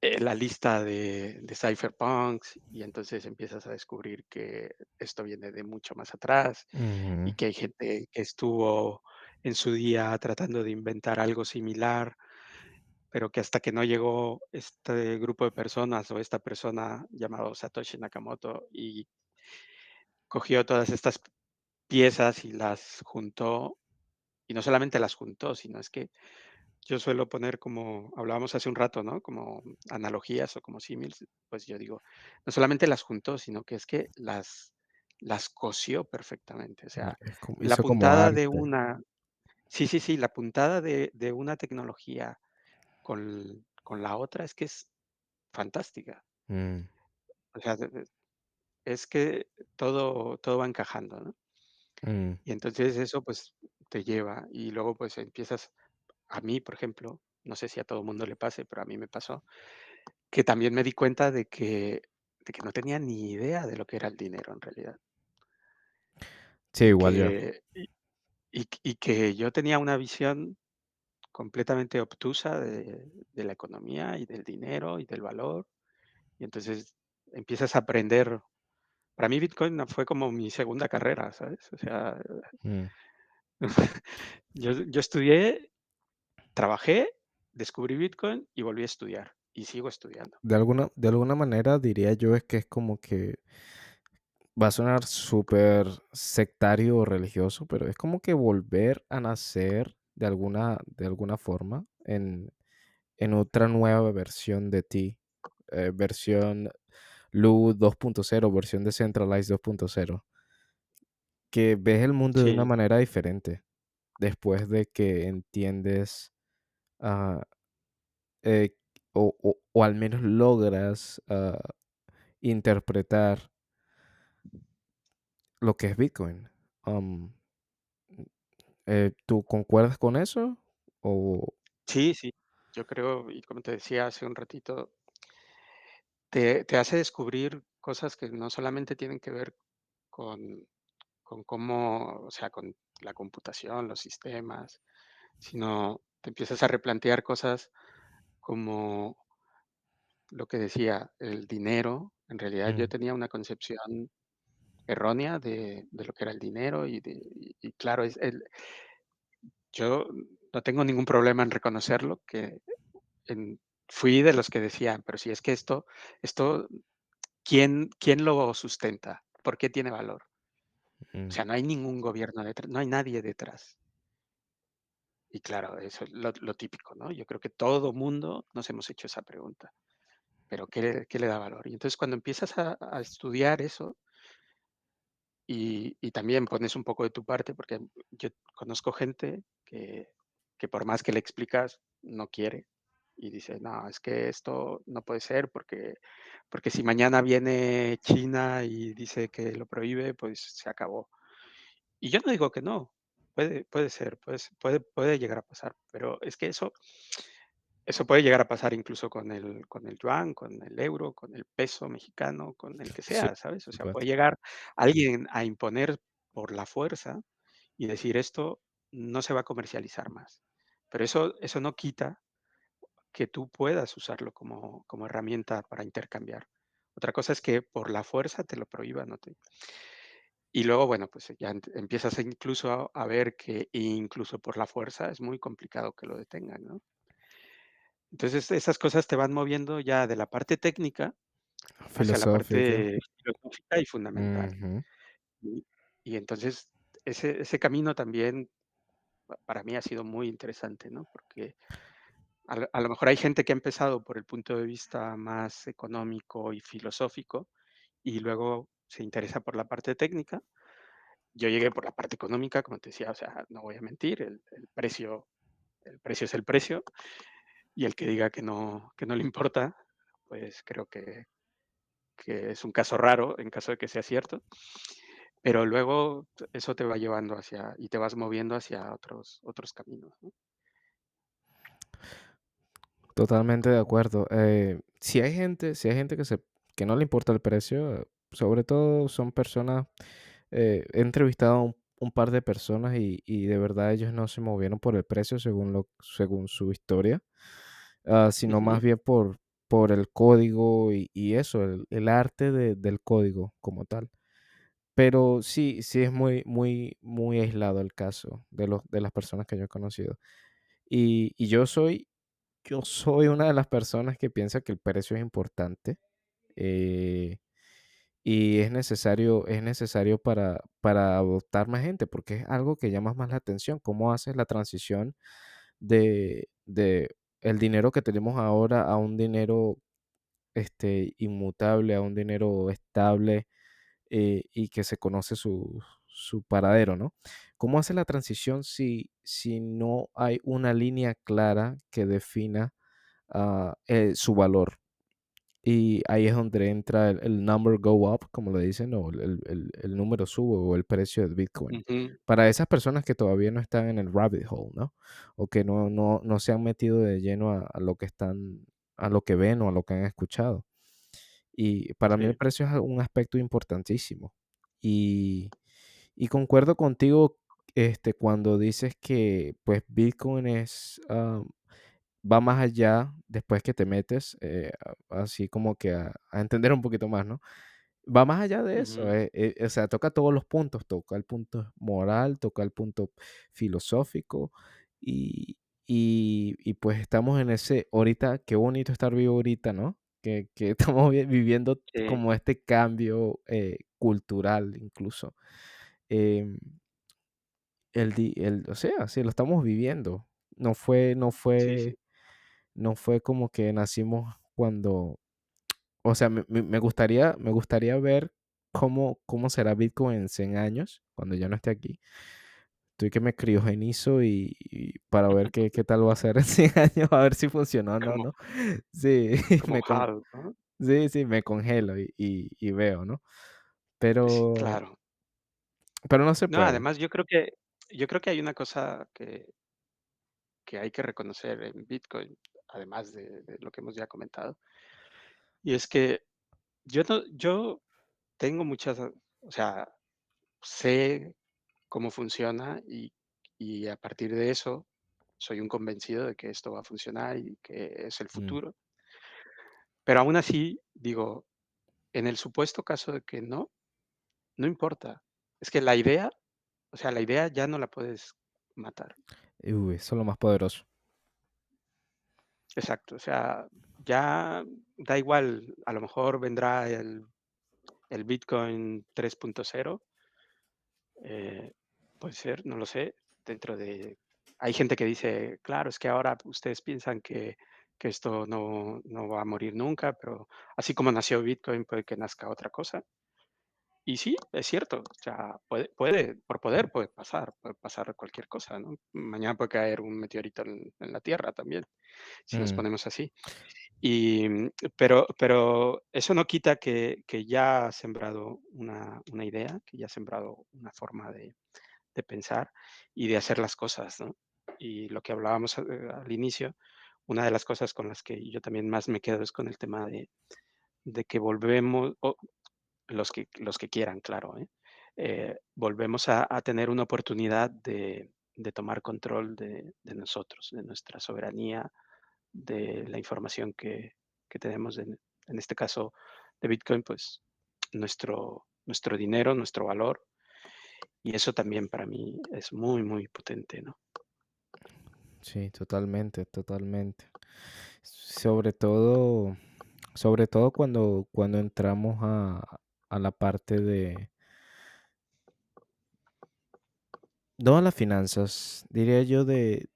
eh, la lista de, de cypherpunks y entonces empiezas a descubrir que esto viene de mucho más atrás y que hay gente que estuvo en su día tratando de inventar algo similar pero que hasta que no llegó este grupo de personas o esta persona llamado Satoshi Nakamoto y cogió todas estas piezas y las juntó, y no solamente las juntó, sino es que yo suelo poner como hablábamos hace un rato, ¿no? Como analogías o como símiles, pues yo digo, no solamente las juntó, sino que es que las las cosió perfectamente. O sea, la puntada de una sí, sí, sí, la puntada de de una tecnología con con la otra es que es fantástica. Mm, O sea, es que todo, todo va encajando, ¿no? Mm. Y entonces eso pues te lleva y luego pues empiezas, a mí por ejemplo, no sé si a todo mundo le pase, pero a mí me pasó, que también me di cuenta de que, de que no tenía ni idea de lo que era el dinero en realidad. Sí, igual yo. que, y- y que yo tenía una visión completamente obtusa de, de la economía y del dinero y del valor. Y entonces empiezas a aprender. Para mí Bitcoin fue como mi segunda carrera, ¿sabes? O sea, Mm. <laughs> yo, yo estudié, trabajé, descubrí Bitcoin y volví a estudiar. Y sigo estudiando. De alguna, de alguna manera diría yo es que es como que va a sonar súper sectario o religioso, pero es como que volver a nacer de alguna, de alguna forma en, en otra nueva versión de ti, eh, versión Lu 2.0, versión Decentralized 2.0, que ves el mundo de una manera diferente después de que entiendes eh, o, o- o al menos logras ah, interpretar lo que es Bitcoin. Um, eh, ¿tú concuerdas con eso? O sí, sí. Yo creo, y como te decía hace un ratito, te, te hace descubrir cosas que no solamente tienen que ver con, con cómo, o sea, con la computación, los sistemas, sino te empiezas a replantear cosas como lo que decía, el dinero. En realidad yo Mm, tenía una concepción errónea de, de lo que era el dinero y, de, y, y claro, es el, yo no tengo ningún problema en reconocerlo, que en- fui de los que decían, pero si es que esto, esto, ¿quién, quién lo sustenta? ¿Por qué tiene valor? O mm, sea, no hay ningún gobierno detrás, no hay nadie detrás. Y claro, eso es lo, lo típico, ¿no? Yo creo que todo mundo nos hemos hecho esa pregunta, pero ¿qué, qué le da valor? Y entonces cuando empiezas a, a estudiar eso y, también pones un poco de tu parte, porque yo conozco gente que, que por más que le explicas, no quiere. Y dice, no, es que esto no puede ser porque, porque si mañana viene China y dice que lo prohíbe, pues se acabó. Y yo no digo que no, puede, puede ser, puede, puede, puede llegar a pasar, pero es que eso, eso puede llegar a pasar incluso con el, con el yuan, con el euro, con el peso mexicano, con el que sea, ¿sabes? O sea, puede llegar alguien a imponer por la fuerza y decir esto no se va a comercializar más. Pero eso, eso no quita que tú puedas usarlo como, como herramienta para intercambiar. Otra cosa es que por la fuerza te lo prohíban, ¿no? Te- y luego, bueno, pues ya empiezas incluso a, a ver que incluso por la fuerza es muy complicado que lo detengan, ¿no? Entonces, esas cosas te van moviendo ya de la parte técnica hacia la parte filosófica y fundamental. ujú, Y, y entonces, ese, ese camino también pa- para mí ha sido muy interesante, ¿no? Porque a, a lo mejor hay gente que ha empezado por el punto de vista más económico y filosófico y luego se interesa por la parte técnica. Yo llegué por la parte económica, como te decía, o sea, no voy a mentir, el, el precio, el precio es el precio y el que diga que no, que no le importa, pues creo que, que es un caso raro en caso de que sea cierto. Pero luego eso te va llevando hacia y te vas moviendo hacia otros, otros caminos. ¿no? Totalmente de acuerdo. Eh, si hay gente, si hay gente que se, que no le importa el precio, sobre todo son personas, eh, he entrevistado un, par de personas y, y de verdad ellos no se movieron por el precio según lo, según su historia, ah, sino más bien por, por el código y, y eso, el, el arte de- del código como tal. Pero sí, sí es muy, muy, muy aislado el caso de los, de las personas que yo he conocido. Y, y yo soy, yo soy una de las personas que piensa que el precio es importante eh, y es necesario, es necesario para, para adoptar más gente, porque es algo que llama más la atención. ¿Cómo haces la transición de, de el dinero que tenemos ahora a un dinero este, inmutable, a un dinero estable? eh, y que se conoce su, su paradero, ¿no? ¿Cómo hace la transición si, si no hay una línea clara que defina ah, eh, su valor? Y ahí es donde entra el, number go up, como le dicen, o el, número sube o el precio de Bitcoin. Para esas personas que todavía no están en el rabbit hole, ¿no? O que no, no, no se han metido de lleno a, lo que están, a lo que ven o a lo que han escuchado. Y para mí el precio es un aspecto importantísimo. Y, y concuerdo contigo este, cuando dices que pues Bitcoin es ah, va más allá después que te metes, eh, así como que a, entender un poquito más, ¿no? Va más allá de eso, eh, eh, o sea, toca todos los puntos, toca el punto moral, toca el punto filosófico y, y, pues estamos en ese, ahorita, qué bonito estar vivo ahorita, ¿no? Que, que <laughs> estamos viviendo como este cambio cultural incluso. Em, el, el, o sea, sí, lo estamos viviendo. No fue, no fue, no fue como que nacimos cuando, o sea, me, gustaría, me gustaría ver cómo, cómo será Bitcoin en 100 años, cuando ya no esté aquí. Estoy que me criogenizo y, y para ver qué, qué, tal va a ser en <laughs> 100 años, a ver si funcionó o no, ¿no? <laughs> Sí, <laughs> me sí, sí, me congelo y, y, veo, ¿no? Pero... Claro. Pero no se puede. No, además yo creo que, yo creo que hay una cosa que, que hay que reconocer en Bitcoin además de, lo que hemos ya comentado. Y es que yo, no, yo tengo muchas, o sea, sé cómo funciona y, a partir de eso soy un convencido de que esto va a funcionar y que es el mm. futuro. Pero aún así, digo, en el supuesto caso de que no, no importa. Es que la idea, o sea, la idea ya no la puedes matar. Uy, eso es lo más poderoso. Exacto, o sea, ya da igual, a lo mejor vendrá el, Bitcoin 3.0, eh, puede ser, no lo sé, dentro de... Hay gente que dice, claro, es que ahora ustedes piensan que, esto no, no, va a morir nunca, pero así como nació Bitcoin, puede que nazca otra cosa. Y sí, es cierto, o sea, puede, puede, por poder puede pasar, puede pasar cualquier cosa, ¿no? Mañana puede caer un meteorito en, la Tierra también, si nos mm. ponemos así. Y, mm, pero, pero eso no quita que, que ya ha sembrado una, una, idea, que ya ha sembrado una forma de, de, pensar y de hacer las cosas, ¿no? Y lo que hablábamos al, al inicio, una de las cosas con las que yo también más me quedo es con el tema de, de que volvemos, los que, los que quieran, claro. ¿eh? Eh, volvemos a, tener una oportunidad de, tomar control de, nosotros, de nuestra soberanía, de la información que, tenemos, en, este caso de Bitcoin, pues nuestro, nuestro dinero, nuestro valor. Y eso también para mí es muy, muy potente, ¿no? Sí, totalmente, totalmente. Sobre todo, sobre todo cuando, cuando entramos a, a la parte de... No a las finanzas, diría yo de,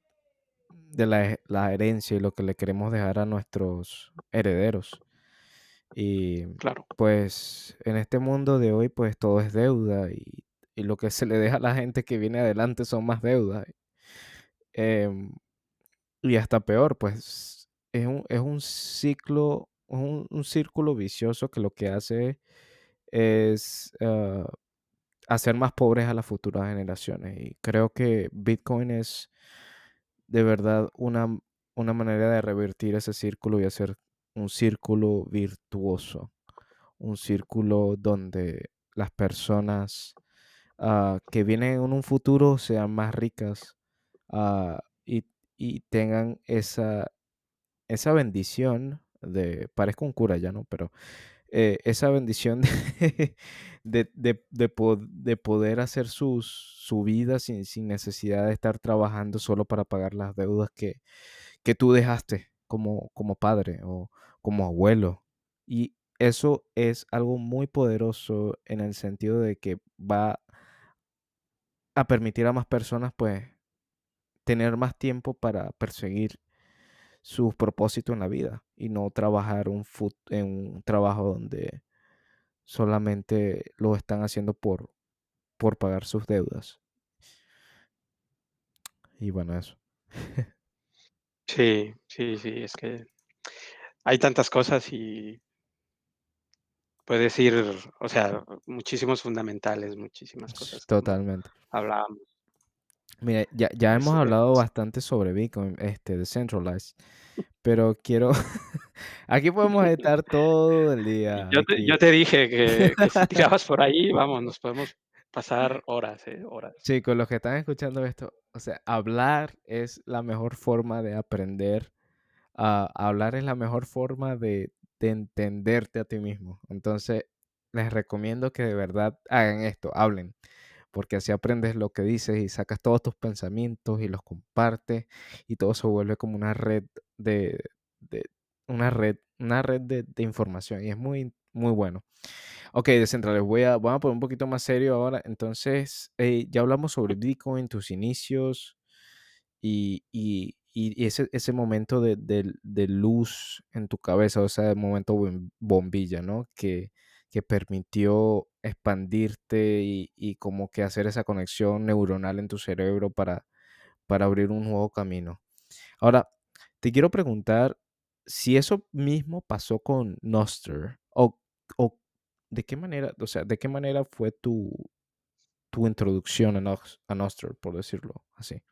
de la, herencia y lo que le queremos dejar a nuestros herederos. Y claro. pues en este mundo de hoy pues todo es deuda y, lo que se le deja a la gente que viene adelante son más deudas. Em, y hasta peor, pues es un, es un ciclo, un, un, círculo vicioso que lo que hace es ah, hacer más pobres a las futuras generaciones. Y creo que Bitcoin es de verdad una, una manera de revertir ese círculo y hacer un círculo virtuoso, un círculo donde las personas ah, que vienen en un futuro sean más ricas ah, y, y, tengan esa, esa bendición de, parezco un cura ya, ¿no? Pero eh, esa bendición de, <laughs> de, poder hacer su vida sin, sin, necesidad de estar trabajando solo para pagar las deudas que, que tú dejaste como, como padre o como abuelo. Y eso es algo muy poderoso en el sentido de que va a permitir a más personas pues tener más tiempo para perseguir sus propósitos en la vida y no trabajar un en un trabajo donde solamente lo están haciendo por, por pagar sus deudas. Y bueno, eso. <laughs> Sí, sí, sí, es que hay tantas cosas y puedes ir, o sea, muchísimos fundamentales, muchísimas cosas totalmente. hablábamos. Mira, ya ya hemos hablado bastante sobre Bitcoin, este, Decentralized, pero quiero <laughs> aquí podemos estar todo el día yo te yo aquí. te dije que que si <laughs> tirabas por ahí, vamos, nos podemos pasar horas, eh, horas. Chicos, los que están escuchando esto, o sea, hablar es la mejor forma de aprender, ah, hablar es la mejor forma de de entenderte a ti mismo. Entonces, les recomiendo que de verdad hagan esto, hablen, porque así aprendes lo que dices y sacas todos tus pensamientos y los compartes, y todo se vuelve como una red de de una red una red de de información, y es muy muy bueno. Okey, Decentralized, voy a vamos a poner un poquito más serio ahora. Entonces, eh, ya hablamos sobre Bitcoin, tus inicios y y y ese ese momento de de luz en tu cabeza, o sea, el momento bom bombilla, ¿no? Que que permitió expandirte y y como que hacer esa conexión neuronal en tu cerebro para para abrir un nuevo camino. Ahora, te quiero preguntar si eso mismo pasó con Nostr o o, ¿de qué manera? O sea, ¿de qué manera fue tu tu introducción a Nos a Nostr, por decirlo así?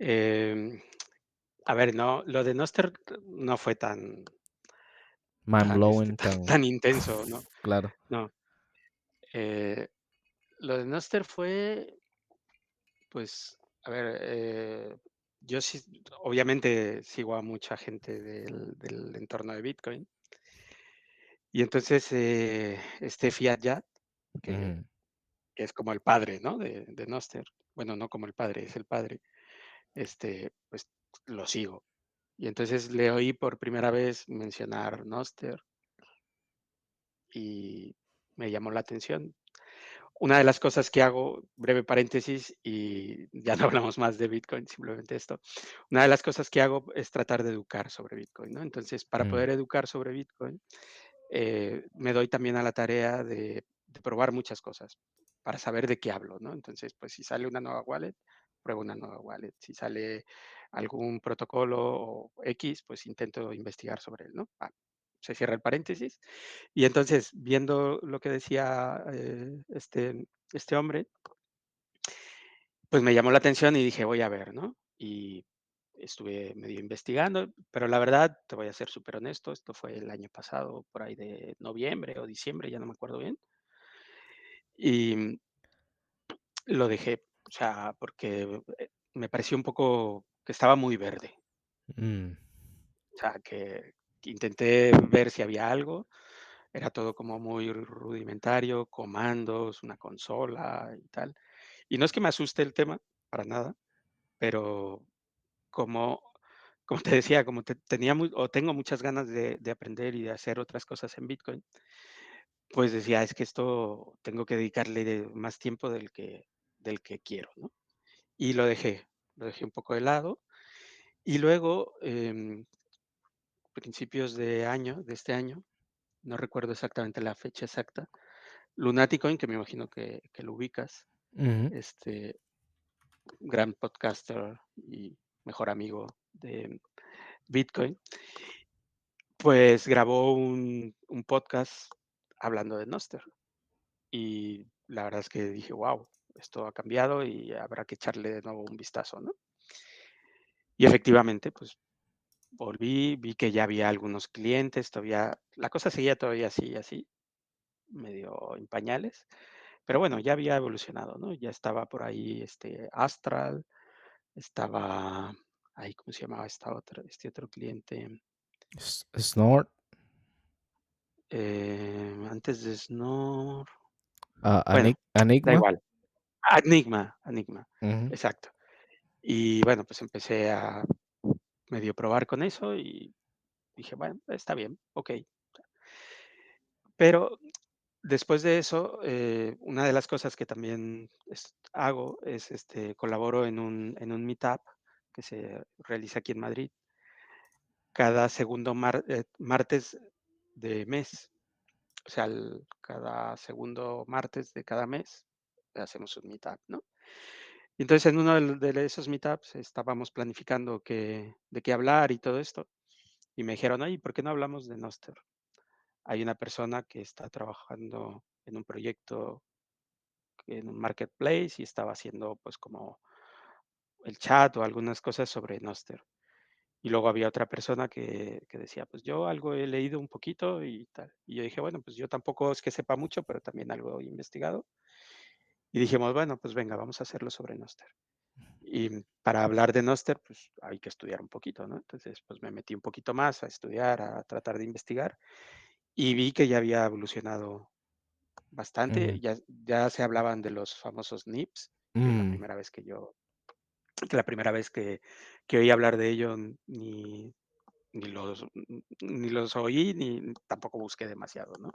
Em, a ver, no, lo de Nostr no fue tan Mind este, blowing, tan tan tan intenso, ¿no? <laughs> claro. No. Eh, lo de Nostr fue pues, a ver, eh, yo sí, obviamente sigo a mucha gente del del entorno de Bitcoin. Y entonces, eh, este Fiat-Yat, que Ujú. que es como el padre, ¿no? De de Nostr. Bueno, no como el padre, es el padre. Este, pues, lo sigo. Y entonces le oí por primera vez mencionar Nostr y me llamó la atención. Una de las cosas que hago, breve paréntesis, y ya no hablamos más de Bitcoin, simplemente esto. Una de las cosas que hago es tratar de educar sobre Bitcoin, ¿no? Entonces, para Mm. poder educar sobre Bitcoin, eh, me doy también a la tarea de de probar muchas cosas, para saber de qué hablo, ¿no? Entonces, pues, si sale una nueva wallet, pruebo una nueva wallet. Si sale algún protocolo equis, pues, intento investigar sobre él, ¿no? Ah, se cierra el paréntesis. Y entonces, viendo lo que decía, eh, este este hombre pues, me llamó la atención y dije: "Voy a ver", ¿no? Y estuve medio investigando, pero la verdad, te voy a ser superhonesto, esto fue el año pasado, por ahí de noviembre o diciembre, ya no me acuerdo bien. Y, lo dejé, o sea, porque, eh, me pareció un poco que estaba muy verde. Mm. O sea, que intenté ver si había algo, era todo como muy rudimentario, comandos, una consola y tal. Y no es que me asuste el tema, para nada, pero como como te decía, como te tenía muy o tengo muchas ganas de de aprender y de hacer otras cosas en Bitcoin pues decía: "Es que esto tengo que dedicarle más tiempo del que del que quiero", ¿no? Y lo dejé, lo dejé un poco de lado. Y luego, em principios de año, de este año, no recuerdo exactamente la fecha exacta, Lunaticoin, que me imagino que que lo ubicas, este gran podcaster y mejor amigo de Bitcoin pues grabó un un podcast hablando de Nostr. Y la verdad es que dije: "Guau, esto ha cambiado y habrá que echarle de nuevo un vistazo", ¿no? Y efectivamente, pues, volví, vi que ya había algunos clientes, todavía la cosa seguía todavía así, así, medio en pañales, pero bueno, ya había evolucionado, ¿no? Ya estaba por ahí, este, Astral, estaba, ay, ¿cómo se llamaba esta otra este otro cliente? Snort. Eh, antes de Snort. Bueno, Eni da igual. Enigma, Enigma, exacto. Y bueno, pues empecé a medio probar con eso y dije: "Bueno, está bien, okey". Pero después de eso, eh, una de las cosas que también es hago es, este, colaboro en un en un meetup que se realiza aquí en Madrid cada segundo mar eh, martes de mes. O sea, el cada segundo martes de cada mes hacemos un meetup, ¿no? Entonces, en uno de esos meetups estábamos planificando qué de qué hablar y todo esto, y me dijeron: "Oye, ¿por qué no hablamos de Nostr?". hay una persona que está trabajando en un proyecto en un marketplace y estaba haciendo pues como el chat o algunas cosas sobre Noster. Y luego había otra persona que, que, decía, pues yo algo he leído un poquito y tal. Y yo dije, bueno, pues yo tampoco es que sepa mucho, pero también algo he investigado. Y dijimos, bueno, pues venga, vamos a hacerlo sobre Noster. Y para hablar de Noster, pues hay que estudiar un poquito, ¿no? Entonces, pues me metí un poquito más a estudiar, a tratar de investigar y vi que ya había evolucionado bastante. Ya, ya se hablaban de los famosos NIPS, que la Mm, primera vez que yo, que la primera vez que, que oí hablar de ello ni, ni los, ni los oí, ni tampoco busqué demasiado, ¿no?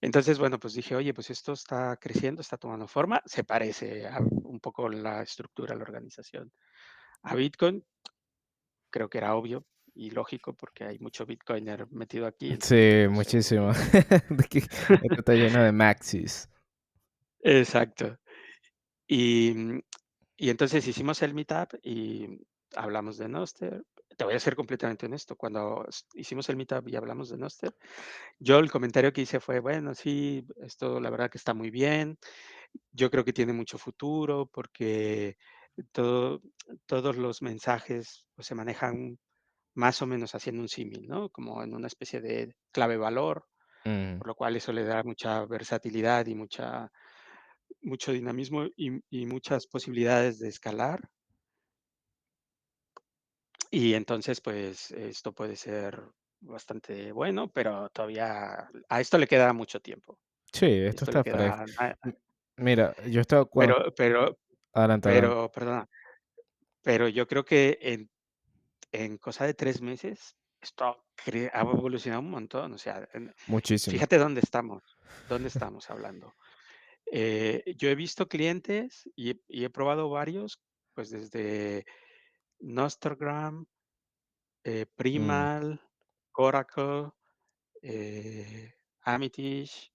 Entonces, bueno, pues dije, oye, pues esto está creciendo, está tomando forma, se parece a un poco la estructura, la organización a Bitcoin. Creo que era obvio y lógico porque hay mucho Bitcoiner metido aquí. Sí, pues, muchísimo. <laughs> Esto está lleno de <laughs> maxis. Exacto. Y, y entonces hicimos el meetup y hablamos de Noster. Te voy a ser completamente honesto. Cuando hicimos el meetup y hablamos de Noster, yo el comentario que hice fue, bueno, sí, esto la verdad que está muy bien. Yo creo que tiene mucho futuro porque todo, todos los mensajes pues, se manejan más o menos haciendo un símil, ¿no? Como en una especie de clave valor, Mm, por lo cual eso le da mucha versatilidad y mucha, mucho dinamismo y, y muchas posibilidades de escalar. Y entonces, pues esto puede ser bastante bueno, pero todavía a esto le queda mucho tiempo. sí, esto Esto está queda, a- M- Mira, yo estaba pero, pero, Adelante, adelante. pero, perdona, pero yo creo que en, en cosa de tres meses esto ha evolucionado un montón. O sea, Muchísimo. fíjate dónde estamos, dónde estamos hablando. Eh, yo he visto clientes y, y he probado varios, pues desde Nostogram, eh, Mm, Primal, Coracle, eh, Amitysh,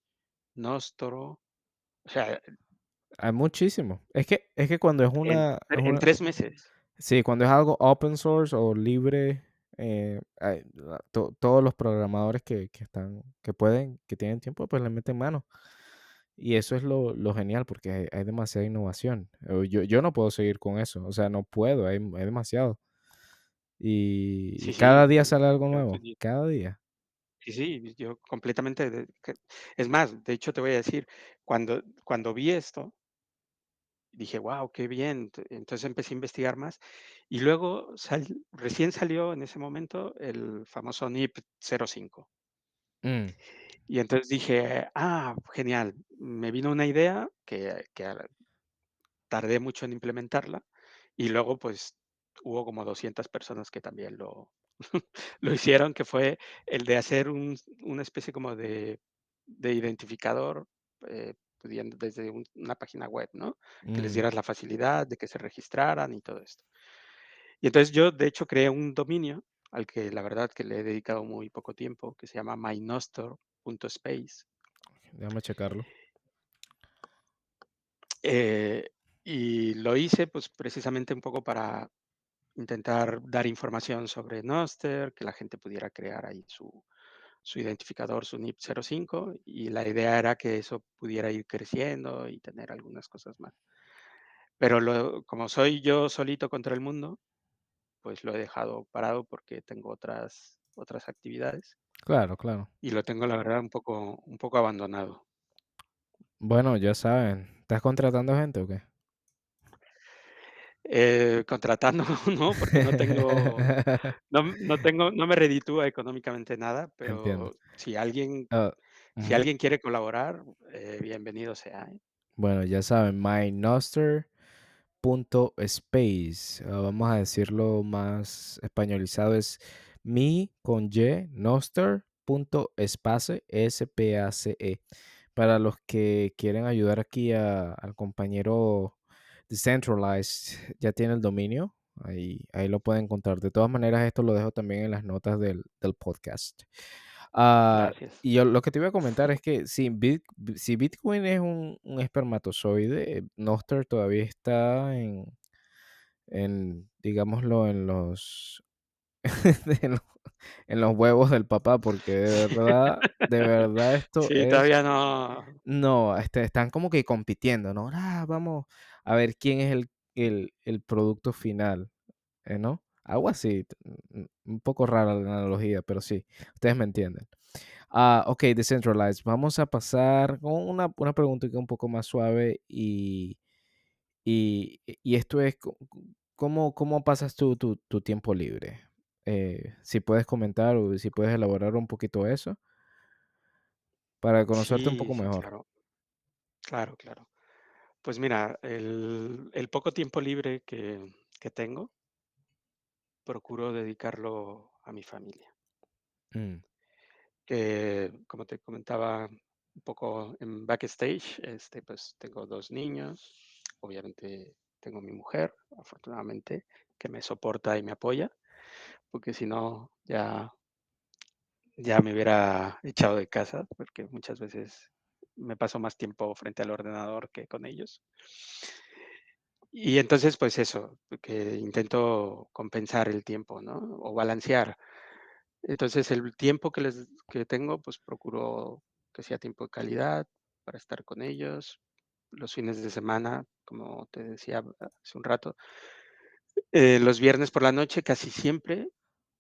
Nostro. O sea, Hay muchísimo. Es que, es que cuando es una, en una, tres meses. sí, cuando es algo open source o libre, eh, hay- la- to- todos los programadores que, que están, que pueden, que tienen tiempo, pues le meten mano. Y eso es lo, lo genial porque hay, hay demasiada innovación. Yo, yo no puedo seguir con eso. O sea, no puedo, hay, hay demasiado. Y, y Sí, cada sí. día sale algo nuevo. Cada día. Sí, sí, yo completamente. Es más, de hecho te voy a decir, cuando, cuando vi esto, dije, wow, qué bien. Ent- Entonces empecé a investigar más. Y luego sal- recién salió en ese momento el famoso NIP 05. Mm, Y entonces dije, ah, genial. Me vino una idea que, que tardé mucho en implementarla. Y luego, pues, hubo como 200 personas que también lo, <laughs> lo hicieron, que fue el de hacer un- una especie como de, de identificador eh, pudiendo desde un- una página web, ¿no? Que les mm, dieras la facilidad de que se registraran y todo esto. Y entonces yo, de hecho, creé un dominio al que la verdad que le he dedicado muy poco tiempo, que se llama mynostor.space. déjame checarlo. Eh, y lo hice pues precisamente un poco para intentar dar información sobre Noster, que la gente pudiera crear ahí su, su identificador, su NIP 05, y la idea era que eso pudiera ir creciendo y tener algunas cosas más. Pero lo, como soy yo solito contra el mundo, pues lo he dejado parado porque tengo otras, otras actividades Claro, claro. y lo tengo, la verdad, un poco, un poco abandonado. Bueno, ya saben. ¿Estás contratando gente o qué? Eh, contratando, <laughs> no, porque no tengo, <laughs> no, no tengo, no me reditúa económicamente nada, Entiendo. pero si alguien Ah, Si ujú. alguien quiere colaborar, eh, bienvenido sea. ¿eh? Bueno, ya saben, mynoster.space. Ah, vamos a decirlo más españolizado, es mi con y, noster.space, S-P-A-C-E. Para los que quieren ayudar aquí a- al compañero Decentralized, ya tiene el dominio. Ahí, ahí lo pueden encontrar. De todas maneras, esto lo dejo también en las notas del, del podcast. Gracias. y yo lo que te iba a comentar es que si, Bit- bi- si Bitcoin es un, un espermatozoide, Nostr todavía está en, en, digámoslo, en los, <laughs> en los, en los huevos del papá, porque de verdad, de verdad esto Sí, es todavía no. no, este, están como que compitiendo, ¿no? Ah, vamos a ver quién es el el el producto final, eh, ¿no? Algo así, t mm, un poco rara la analogía, pero sí, ustedes me entienden. Ah, okey, Decentralized, vamos a pasar con una una preguntita un poco más suave y y y esto es, ¿co co cómo cómo pasas tú tu tu tiempo libre? Eh, si puedes comentar o si puedes elaborar un poquito eso para conocerte un poco mejor. claro. Claro, claro. Pues mira, el el poco tiempo libre que que tengo procuro dedicarlo a mi familia. Mm, Que, como te comentaba un poco en backstage, este, pues tengo 2 niños, obviamente tengo mi mujer, afortunadamente, que me soporta y me apoya, porque si no, ya ya me hubiera echado de casa, porque muchas veces me paso más tiempo frente al ordenador que con ellos. Y entonces, pues eso, que intento compensar el tiempo, ¿no? O balancear. Entonces, el tiempo que les que tengo, pues procuro que sea tiempo de calidad para estar con ellos. Los fines de semana, como te decía hace un rato, eh, los viernes por la noche casi siempre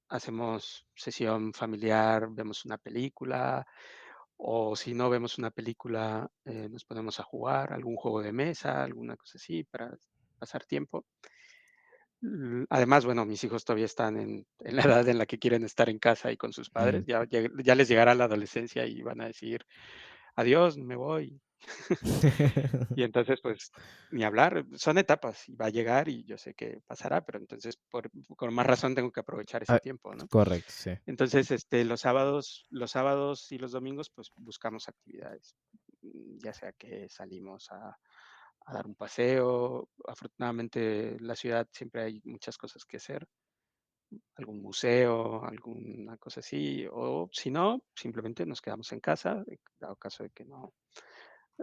hacemos sesión familiar, vemos una película, o si no vemos una película, eh, nos ponemos a jugar algún juego de mesa, alguna cosa así para pasar tiempo. Mm, además, bueno, mis hijos todavía están en <laughs> en la edad en la que quieren estar en casa y con sus padres, mm. ya ya ya les llegará la adolescencia y van a decir: "Adiós, me voy". <laughs> Y entonces, pues, ni hablar, son etapas y va a llegar y yo sé que pasará, pero entonces, por con más razón tengo que aprovechar ese Ah, tiempo, ¿no? correcto, sí. Entonces, este, los sábados los sábados y los domingos, pues, buscamos actividades, mm, ya sea que salimos a a dar un paseo. Afortunadamente, en la ciudad siempre hay muchas cosas que hacer, algún museo, alguna cosa así, o si no, simplemente nos quedamos en casa, dado caso de que no,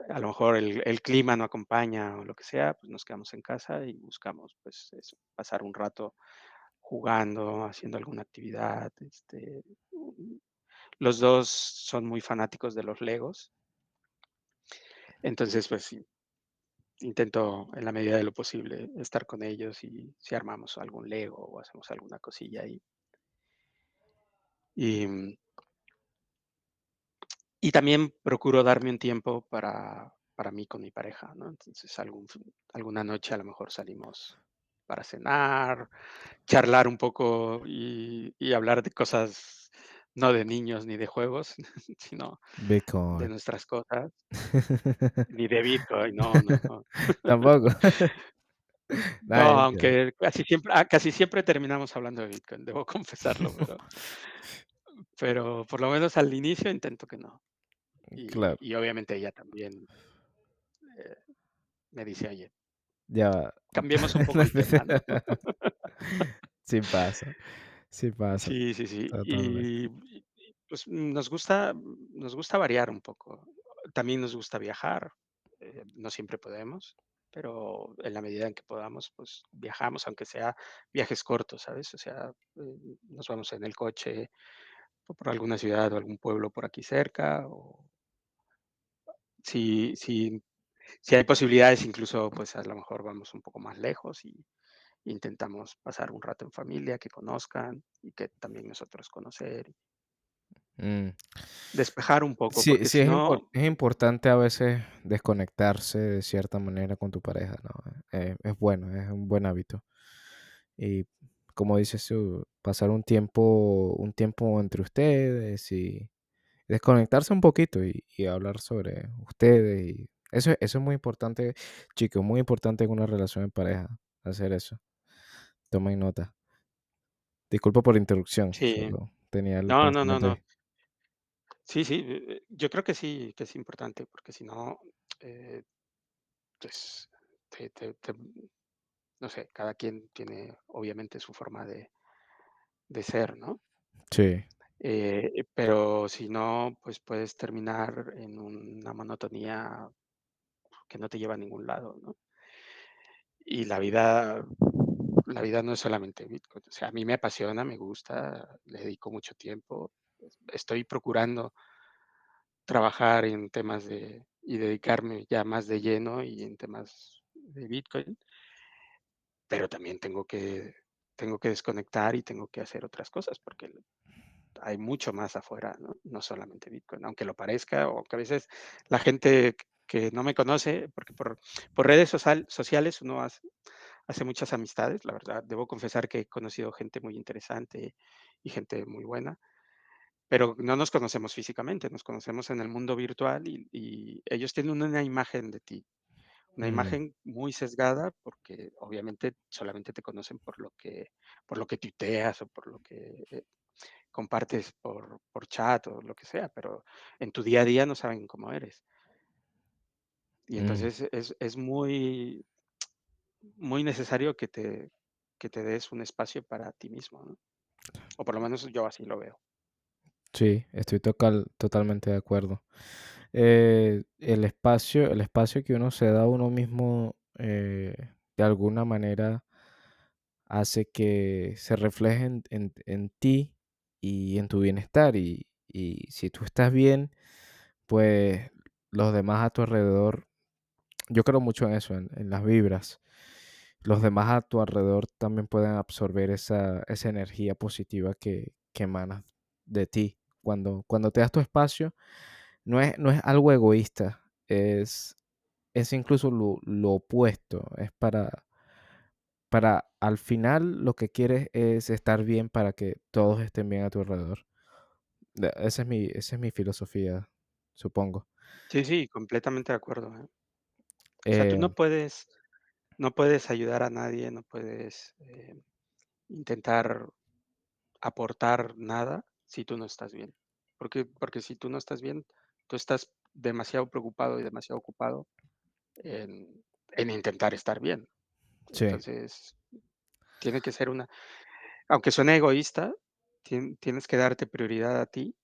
a lo mejor el el clima no acompaña o lo que sea, pues nos quedamos en casa y buscamos, pues pasar un rato jugando, haciendo alguna actividad, este, mm, los 2 son muy fanáticos de los Legos, entonces, pues sí, Intento, en la medida de lo posible, estar con ellos y si armamos algún Lego o hacemos alguna cosilla ahí. Y, mm, y también procuro darme un tiempo para, para mí con mi pareja, ¿no? Entonces, algún, alguna noche a lo mejor salimos para cenar, charlar un poco y, y hablar de cosas no de niños ni de juegos, <laughs> sino de nuestras cosas, <laughs> ni de Bitcoin, no, no, no. Tampoco. <laughs> No, mentira. aunque casi siempre ah, casi siempre terminamos hablando de Bitcoin, debo confesarlo, pero pero por lo menos al inicio intento que no. Y Claro, y obviamente ella también, eh, me dice: "Oye, ya cambiemos un <laughs> poco el tema". Sí pasa, sí pasa, Sí, sí, sí. Y pues, nos gusta nos gusta variar un poco. También nos gusta viajar, eh, no siempre podemos, pero en la medida en que podamos, pues, viajamos, aunque sea viajes cortos, ¿sabes? O sea, eh, nos vamos en el coche por alguna ciudad o algún pueblo por aquí cerca, o si si si hay posibilidades, incluso, pues, a lo mejor vamos un poco más lejos y intentamos pasar un rato en familia, que conozcan y que también nosotros conocer, Mm. despejar un poco, Sí, sí si es impor no es importante a veces desconectarse de cierta manera con tu pareja, ¿no? Eh, es bueno, es un buen hábito. Y como dices tú, pasar un tiempo un tiempo entre ustedes y desconectarse un poquito y y hablar sobre ustedes y eso eso es muy importante, chicos, muy importante en una relación de pareja, hacer eso. Tomen nota. Disculpa por la interrupción, sí. tenía el No, no, no, no. Sí, sí, eh, yo creo que sí, que es importante, porque si no, eh, pues, te te te no sé, cada quien tiene obviamente su forma de de ser, ¿no? Sí, Eh, pero si no, pues puedes terminar en una monotonía que no te lleva a ningún lado, ¿no? Y la vida la vida no es solamente Bitcoin. O sea, a mí me apasiona, me gusta, le dedico mucho tiempo. Estoy procurando trabajar en temas de y dedicarme ya más de lleno y en temas de Bitcoin. Pero también tengo que tengo que desconectar y tengo que hacer otras cosas porque hay mucho más afuera, ¿no? No solamente Bitcoin, aunque lo parezca o que a veces la gente que no me conoce, porque por, por redes social, sociales uno hace, hace muchas amistades, la verdad, debo confesar que he conocido gente muy interesante y gente muy buena, pero no nos conocemos físicamente, nos conocemos en el mundo virtual y, y ellos tienen una imagen de ti, una Mm, imagen muy sesgada porque obviamente solamente te conocen por lo que, por lo que tuiteas o por lo que eh, compartes por, por chat o lo que sea, pero en tu día a día no saben cómo eres. Y mm, entonces es, es muy, muy necesario que te, que te des un espacio para ti mismo, ¿no? O por lo menos yo así lo veo. sí, estoy total, totalmente de acuerdo. Eh, el espacio, el espacio que uno se da a uno mismo, eh, de alguna manera hace que se refleje en, en- en ti y en tu bienestar. Y, y si tú estás bien, pues los demás a tu alrededor, yo creo mucho en eso, en, las vibras. Los demás a tu alrededor también pueden absorber esa, esa energía positiva que, que emana de ti. Cuando, cuando te das tu espacio, no es, no es algo egoísta, es, es incluso lo, lo opuesto, es para, para al final lo que quieres es estar bien para que todos estén bien a tu alrededor. De- Esa es mi, esa es mi filosofía, supongo. Sí, sí, completamente de acuerdo. ¿eh? O sea, tú Eh, no puedes, no puedes ayudar a nadie, no puedes eh, intentar aportar nada si tú no estás bien. Porque, porque si tú no estás bien, tú estás demasiado preocupado y demasiado ocupado en, en intentar estar bien. Sí. Entonces, tiene que ser una, aunque suene egoísta, tien- tienes que darte prioridad a ti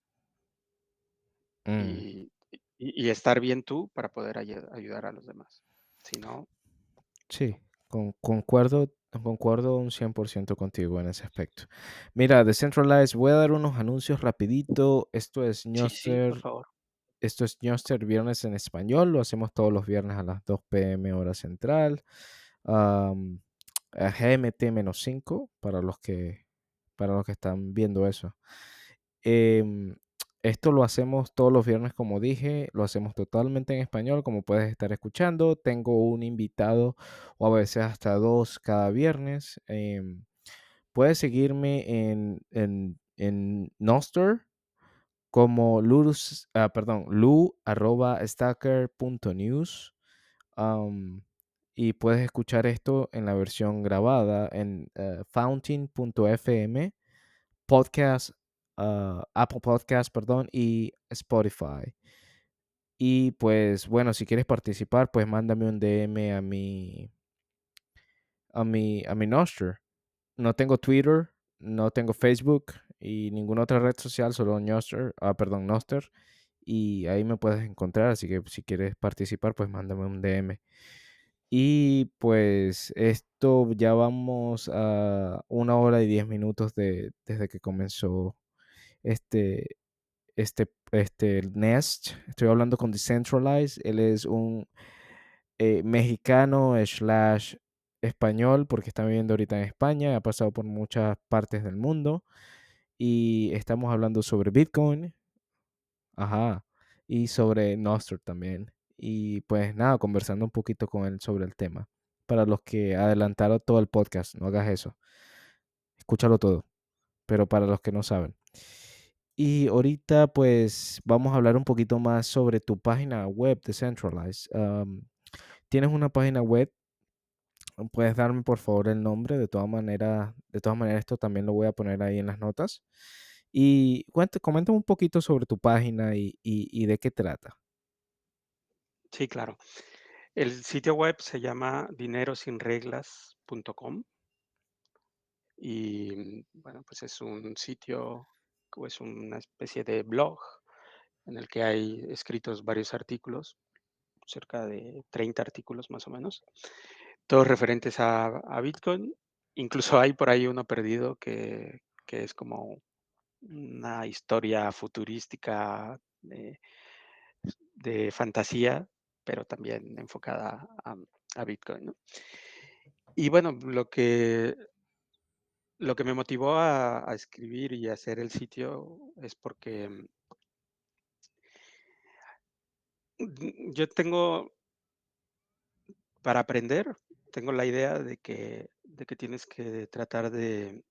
mm, y, y- y estar bien tú para poder ayu- ayudar a los demás. Si no, sí, con- concuerdo, concuerdo un 100% contigo en ese aspecto. Mira, Decentralized, voy a dar unos anuncios rapidito. Esto es sí, sí, favor. esto es Ñoster Viernes en español. Lo hacemos todos los viernes a las 2 p.m. hora central. A GMT-5 para los que para los que están viendo eso. Em, esto lo hacemos todos los viernes, como dije, lo hacemos totalmente en español, como puedes estar escuchando. Tengo un invitado o a veces hasta dos cada viernes. Em, puedes seguirme en, en, en Nostr como luz, ah, perdón, lu arroba stacker punto news. Am, y puedes escuchar esto en la versión grabada en eh, fountain.fm, podcast, ah, Apple Podcast, perdón, y Spotify. Y pues bueno, si quieres participar, pues mándame un DM a mi, a mi, a mi. No tengo Twitter, no tengo Facebook y ninguna otra red social, solo Nostr, ah, perdón, Nostr. Y ahí me puedes encontrar, así que si quieres participar, pues mándame un DM. Y pues esto ya vamos a una hora y diez minutos de, desde que comenzó este, este, este Nest. Estoy hablando con Decentralized. Él es un eh, mexicano slash español porque está viviendo ahorita en España. Ha pasado por muchas partes del mundo. Y estamos hablando sobre Bitcoin. Ajá. Y sobre Nostr también. Y pues nada, conversando un poquito con él sobre el tema. Para los que adelantaron todo el podcast, no hagas eso. Escúchalo todo. Pero para los que no saben. Y ahorita pues vamos a hablar un poquito más sobre tu página web de Centralize. ¿Tienes una página web? ¿Puedes darme por favor el nombre? De todas maneras, de todas maneras esto también lo voy a poner ahí en las notas. Y cuenta, comenta un poquito sobre tu página y- y de qué trata. Sí, claro. El sitio web se llama dinerosinreglas.com y mm, bueno, pues es un sitio, es una especie de blog en el que hay escritos varios artículos, cerca de 30 artículos más o menos, todos referentes a, Bitcoin. Incluso hay por ahí uno perdido que, que es como una historia futurística de fantasía, pero también enfocada a, Bitcoin. ¿no? Y bueno, lo que, lo que me motivó a, escribir y a hacer el sitio es porque mm, yo tengo, para aprender, tengo la idea de que, de que tienes que tratar de,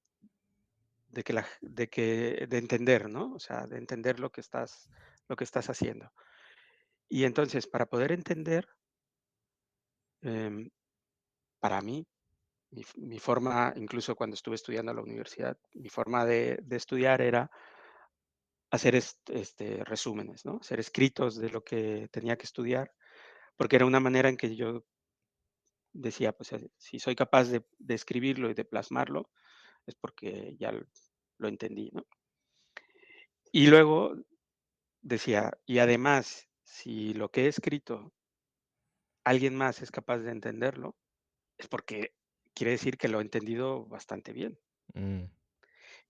de que, de que de entender, ¿no? O sea, de entender lo que estás, lo que estás haciendo. Y entonces, para poder entender, eh, para mí, mi, forma, incluso cuando estuve estudiando en la universidad, mi forma de, estudiar era hacer este, resúmenes, ¿no? Hacer escritos de lo que tenía que estudiar, porque era una manera en que yo decía, pues si soy capaz de, de escribirlo y de plasmarlo, es porque ya lo, lo entendí, ¿no? Y luego decía, y además, si lo que he escrito alguien más es capaz de entenderlo, es porque quiere decir que lo he entendido bastante bien. Mm.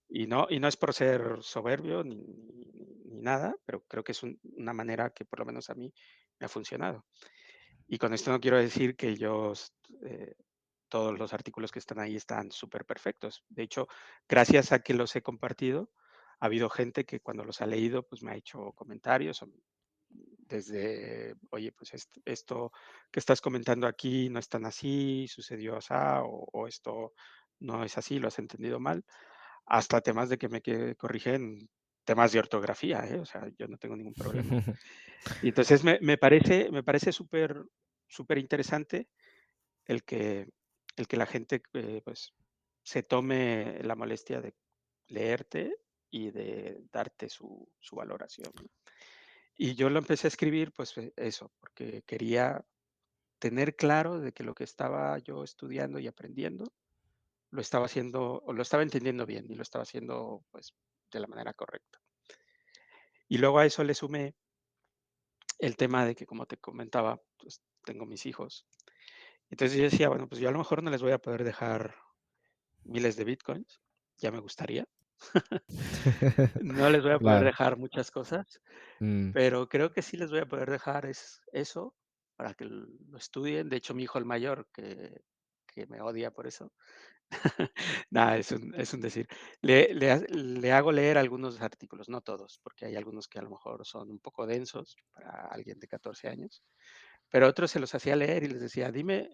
Y, no, y no es por ser soberbio ni, ni, ni nada, pero creo que es un, una manera que por lo menos a mí me ha funcionado. Y con esto no quiero decir que yo eh, todos los artículos que están ahí están súper perfectos. De hecho, gracias a que los he compartido, ha habido gente que cuando los ha leído, pues me ha hecho comentarios desde, oye, pues esto, esto que estás comentando aquí no es tan así, sucedió así, o, o, esto no es así, lo has entendido mal, hasta temas de que me corrigen temas de ortografía, ¿eh? o sea, yo no tengo ningún problema. <laughs> Y entonces me, me parece, me parece súper, súper interesante el que, el que la gente eh, pues, se tome la molestia de leerte y de darte su, su valoración. Y yo lo empecé a escribir, pues eh, eso, porque quería tener claro de que lo que estaba yo estudiando y aprendiendo lo estaba haciendo, o lo estaba entendiendo bien y lo estaba haciendo pues de la manera correcta. Y luego a eso le sumé el tema de que, como te comentaba, pues tengo mis hijos entonces yo decía, bueno, pues yo a lo mejor no les voy a poder dejar miles de bitcoins, ya me gustaría. <laughs> <laughs> no les voy a poder claro. dejar muchas cosas, mm. pero creo que sí les voy a poder dejar es, eso para que lo estudien. De hecho, mi hijo el mayor, que, que me odia por eso, <laughs> nada, es un, es un decir, le, le, le, hago leer algunos artículos, no todos, porque hay algunos que a lo mejor son un poco densos para alguien de 14 años, pero otros se los hacía leer y les decía, dime,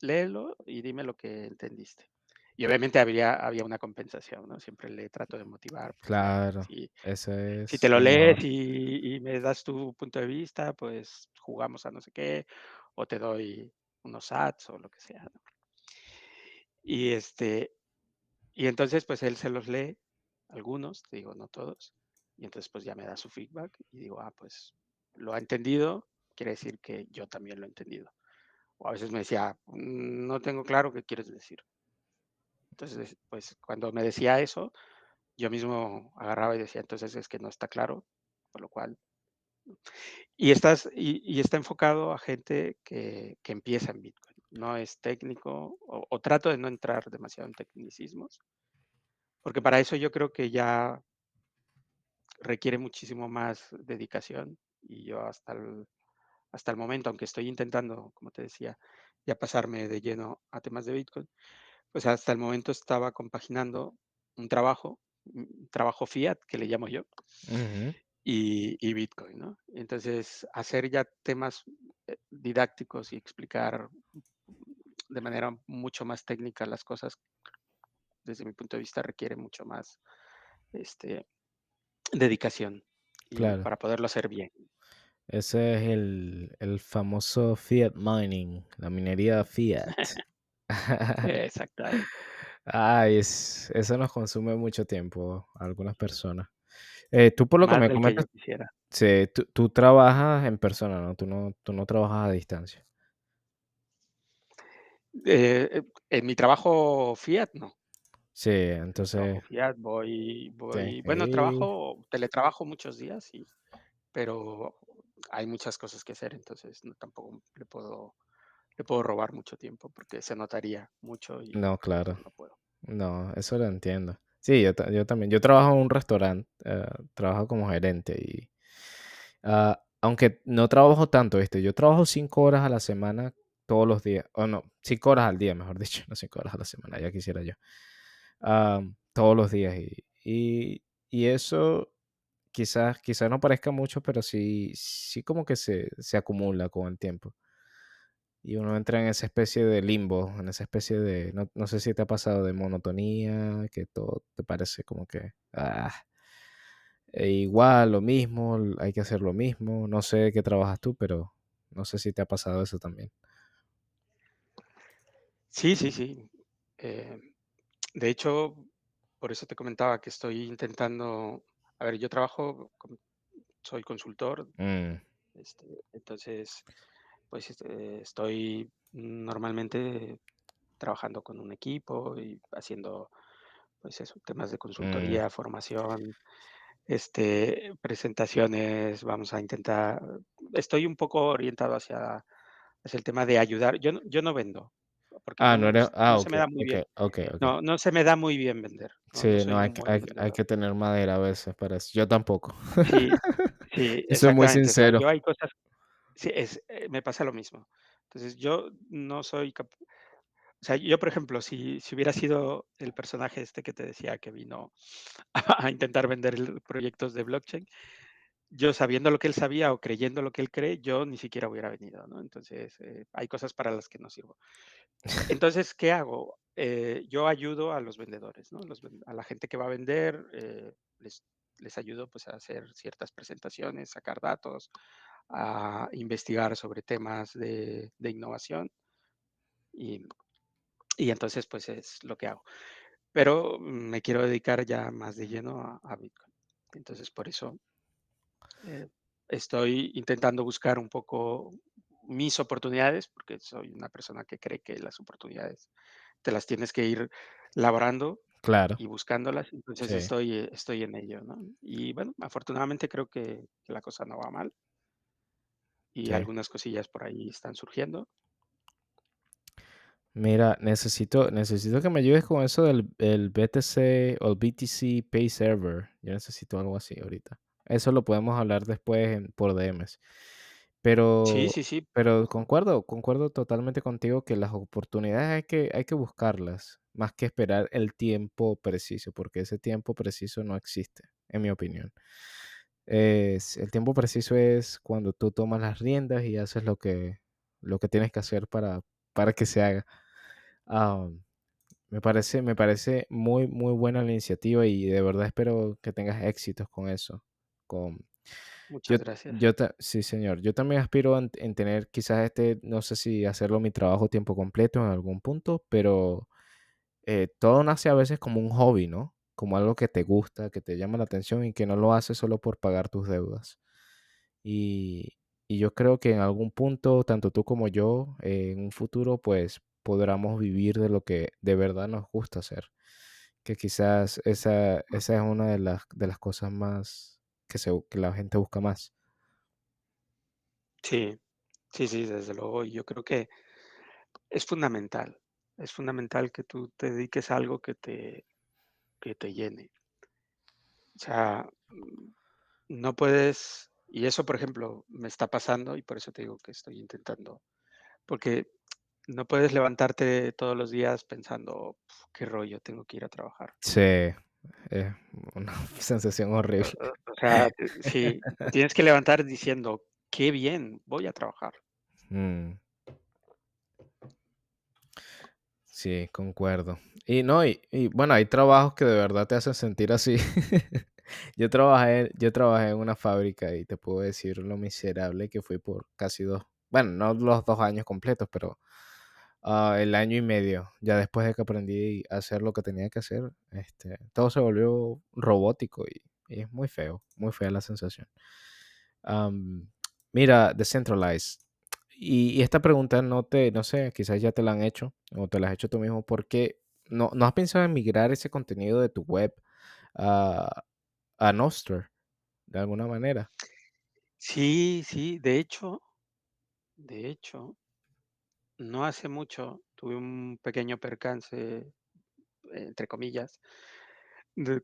léelo y dime lo que entendiste. Y obviamente había, había una compensación, ¿no? Siempre le trato de motivar. Pues, claro, si, eso es. Si te lo lees y, y, me das tu punto de vista, pues jugamos a no sé qué, o te doy unos ads o lo que sea. ¿no? Y este, y entonces pues él se los lee, algunos, te digo, no todos, y entonces pues ya me da su feedback y digo, ah, pues lo ha entendido, quiere decir que yo también lo he entendido. O a veces me decía, mm, no tengo claro qué quieres decir. Entonces, pues cuando me decía eso, yo mismo agarraba y decía, entonces es que no está claro, por lo cual. Y, estás, y, está enfocado a gente que, que, empieza en Bitcoin. No es técnico, o, o, trato de no entrar demasiado en tecnicismos, porque para eso yo creo que ya requiere muchísimo más dedicación y yo hasta el, hasta el momento, aunque estoy intentando, como te decía, ya pasarme de lleno a temas de Bitcoin, pues hasta el momento estaba compaginando un trabajo, un trabajo fiat, que le llamo yo, uh -huh. y, y, Bitcoin, ¿no? Entonces, hacer ya temas eh, didácticos y explicar de manera mucho más técnica las cosas, desde mi punto de vista, requiere mucho más este, dedicación claro. para poderlo hacer bien. Ese es el, el, famoso fiat mining, la minería fiat. Exactamente. Ay, es, eso nos consume mucho tiempo a algunas personas. Eh, tú por lo Más que me comentas, que sí, tú, tú, trabajas en persona, ¿no? Tú, ¿no? tú no trabajas a distancia. Eh, en mi trabajo Fiat, no. Sí, Trabajo entonces, Fiat, voy, voy, sí, bueno, trabajo, teletrabajo muchos días, y, pero hay muchas cosas que hacer, entonces no, tampoco le puedo, le puedo robar mucho tiempo porque se notaría mucho y No, claro. no puedo. No, eso lo entiendo. Sí, yo, yo también. Yo trabajo en un restaurante, eh, trabajo como gerente y ah, aunque no trabajo tanto, ¿viste? Yo trabajo cinco horas a la semana todos los días, o no, cinco horas al día, mejor <laughs> dicho, no cinco horas a la semana, ya quisiera yo. Ah, todos los días y, y, y eso quizás, quizás no parezca mucho, pero sí, sí como que se, se acumula con el tiempo. Y uno entra en esa especie de limbo, en esa especie de, no, no sé si te ha pasado de monotonía, que todo te parece como que, ah, e igual, lo mismo, hay que hacer lo mismo. No sé qué trabajas tú, pero no sé si te ha pasado eso también. Sí, sí, sí. eh, de hecho, por eso te comentaba que estoy intentando, a ver, yo trabajo, soy consultor, Mm, este, entonces, pues este, estoy normalmente trabajando con un equipo y haciendo, pues eso, temas de mm, consultoría, formación, este, presentaciones, vamos a intentar, estoy un poco orientado hacia, hacia el tema de ayudar. Yo no, yo no vendo, porque Ah, no ah, no se ok, me da muy bien. No, no se me da muy bien vender. No, Sí, no, hay, hay, hay que tener madera a veces para eso. Yo tampoco. Sí, <laughs> sí, soy muy sincero. yo hay cosas, sí, es, eh, me pasa lo mismo. Entonces, yo no soy cap- O sea, yo, por ejemplo, si, si hubiera sido el personaje este que te decía que vino <laughs> a intentar vender proyectos de blockchain, yo sabiendo lo que él sabía o creyendo lo que él cree, yo ni siquiera hubiera venido, ¿no? Entonces, eh, hay cosas para las que no sirvo. <laughs> Entonces, ¿qué hago? Eh, yo ayudo a los vendedores, ¿no? Los ven- a la gente que va a vender, eh, les, les ayudo pues a hacer ciertas presentaciones, sacar datos, a investigar sobre temas de, de innovación y, y entonces pues es lo que hago. Pero me quiero dedicar ya más de lleno a, a Bitcoin. Entonces, por eso eh, estoy intentando buscar un poco mis oportunidades, porque soy una persona que cree que las oportunidades te las tienes que ir labrando Claro, y buscándolas. Entonces sí, estoy, estoy en ello, ¿no? Y bueno, afortunadamente creo que, que la cosa no va mal y sí. algunas cosillas por ahí están surgiendo. Mira, necesito, necesito que me ayudes con eso del el BTC o el BTC Pay Server. Yo necesito algo así ahorita. Eso lo podemos hablar después en- por DMs. Sí, Pero, sí, sí. pero concuerdo, concuerdo totalmente contigo que las oportunidades hay que, hay que buscarlas, más que esperar el tiempo preciso, porque ese tiempo preciso no existe, en mi opinión. Es, el tiempo preciso es cuando tú tomas las riendas y haces lo que, lo que tienes que hacer para, para que se haga. Ah, me parece, me parece muy, muy buena la iniciativa y de verdad espero que tengas éxitos con eso. Con, yo, Muchas gracias. yo ta- sí, señor. Yo también aspiro en, en tener quizás este, no sé si hacerlo mi trabajo tiempo completo en algún punto, pero eh, todo nace a veces como un hobby, ¿no? Como algo que te gusta, que te llama la atención y que no lo haces solo por pagar tus deudas. Y, y yo creo que en algún punto, tanto tú como yo, eh, en un futuro, pues podamos vivir de lo que de verdad nos gusta hacer. Que quizás esa, esa es una de las, de las cosas más que, se, que la gente busca más. Sí, sí, sí, desde luego. Yo creo que es fundamental. Es fundamental que tú te dediques a algo que te, que te llene. O sea, mm, no puedes, y eso, por ejemplo, me está pasando y por eso te digo que estoy intentando, porque no puedes levantarte todos los días pensando, "Puf, qué rollo, tengo que ir a trabajar. Sí, es <laughs> una sensación horrible. o- sea, te- sí, tienes que levantar diciendo, qué bien, voy a trabajar. <laughs> Mm, sí, concuerdo. Y no, y, y bueno, hay trabajos que de verdad te hacen sentir así. <laughs> Yo trabajé, yo trabajé en una fábrica y te puedo decir lo miserable que fui por casi dos, bueno, no los dos años completos, pero ah, el año y medio. Ya después de que aprendí a hacer lo que tenía que hacer, este, todo se volvió robótico y, y es muy feo, muy fea la sensación. Am, mira, Decentralized. Y, y esta pregunta no te, no sé, quizás ya te la han hecho o te la has hecho tú mismo, porque no, no has pensado en migrar ese contenido de tu web a, a Nostr de alguna manera. Sí, sí, de hecho, de hecho, no hace mucho tuve un pequeño percance, entre comillas,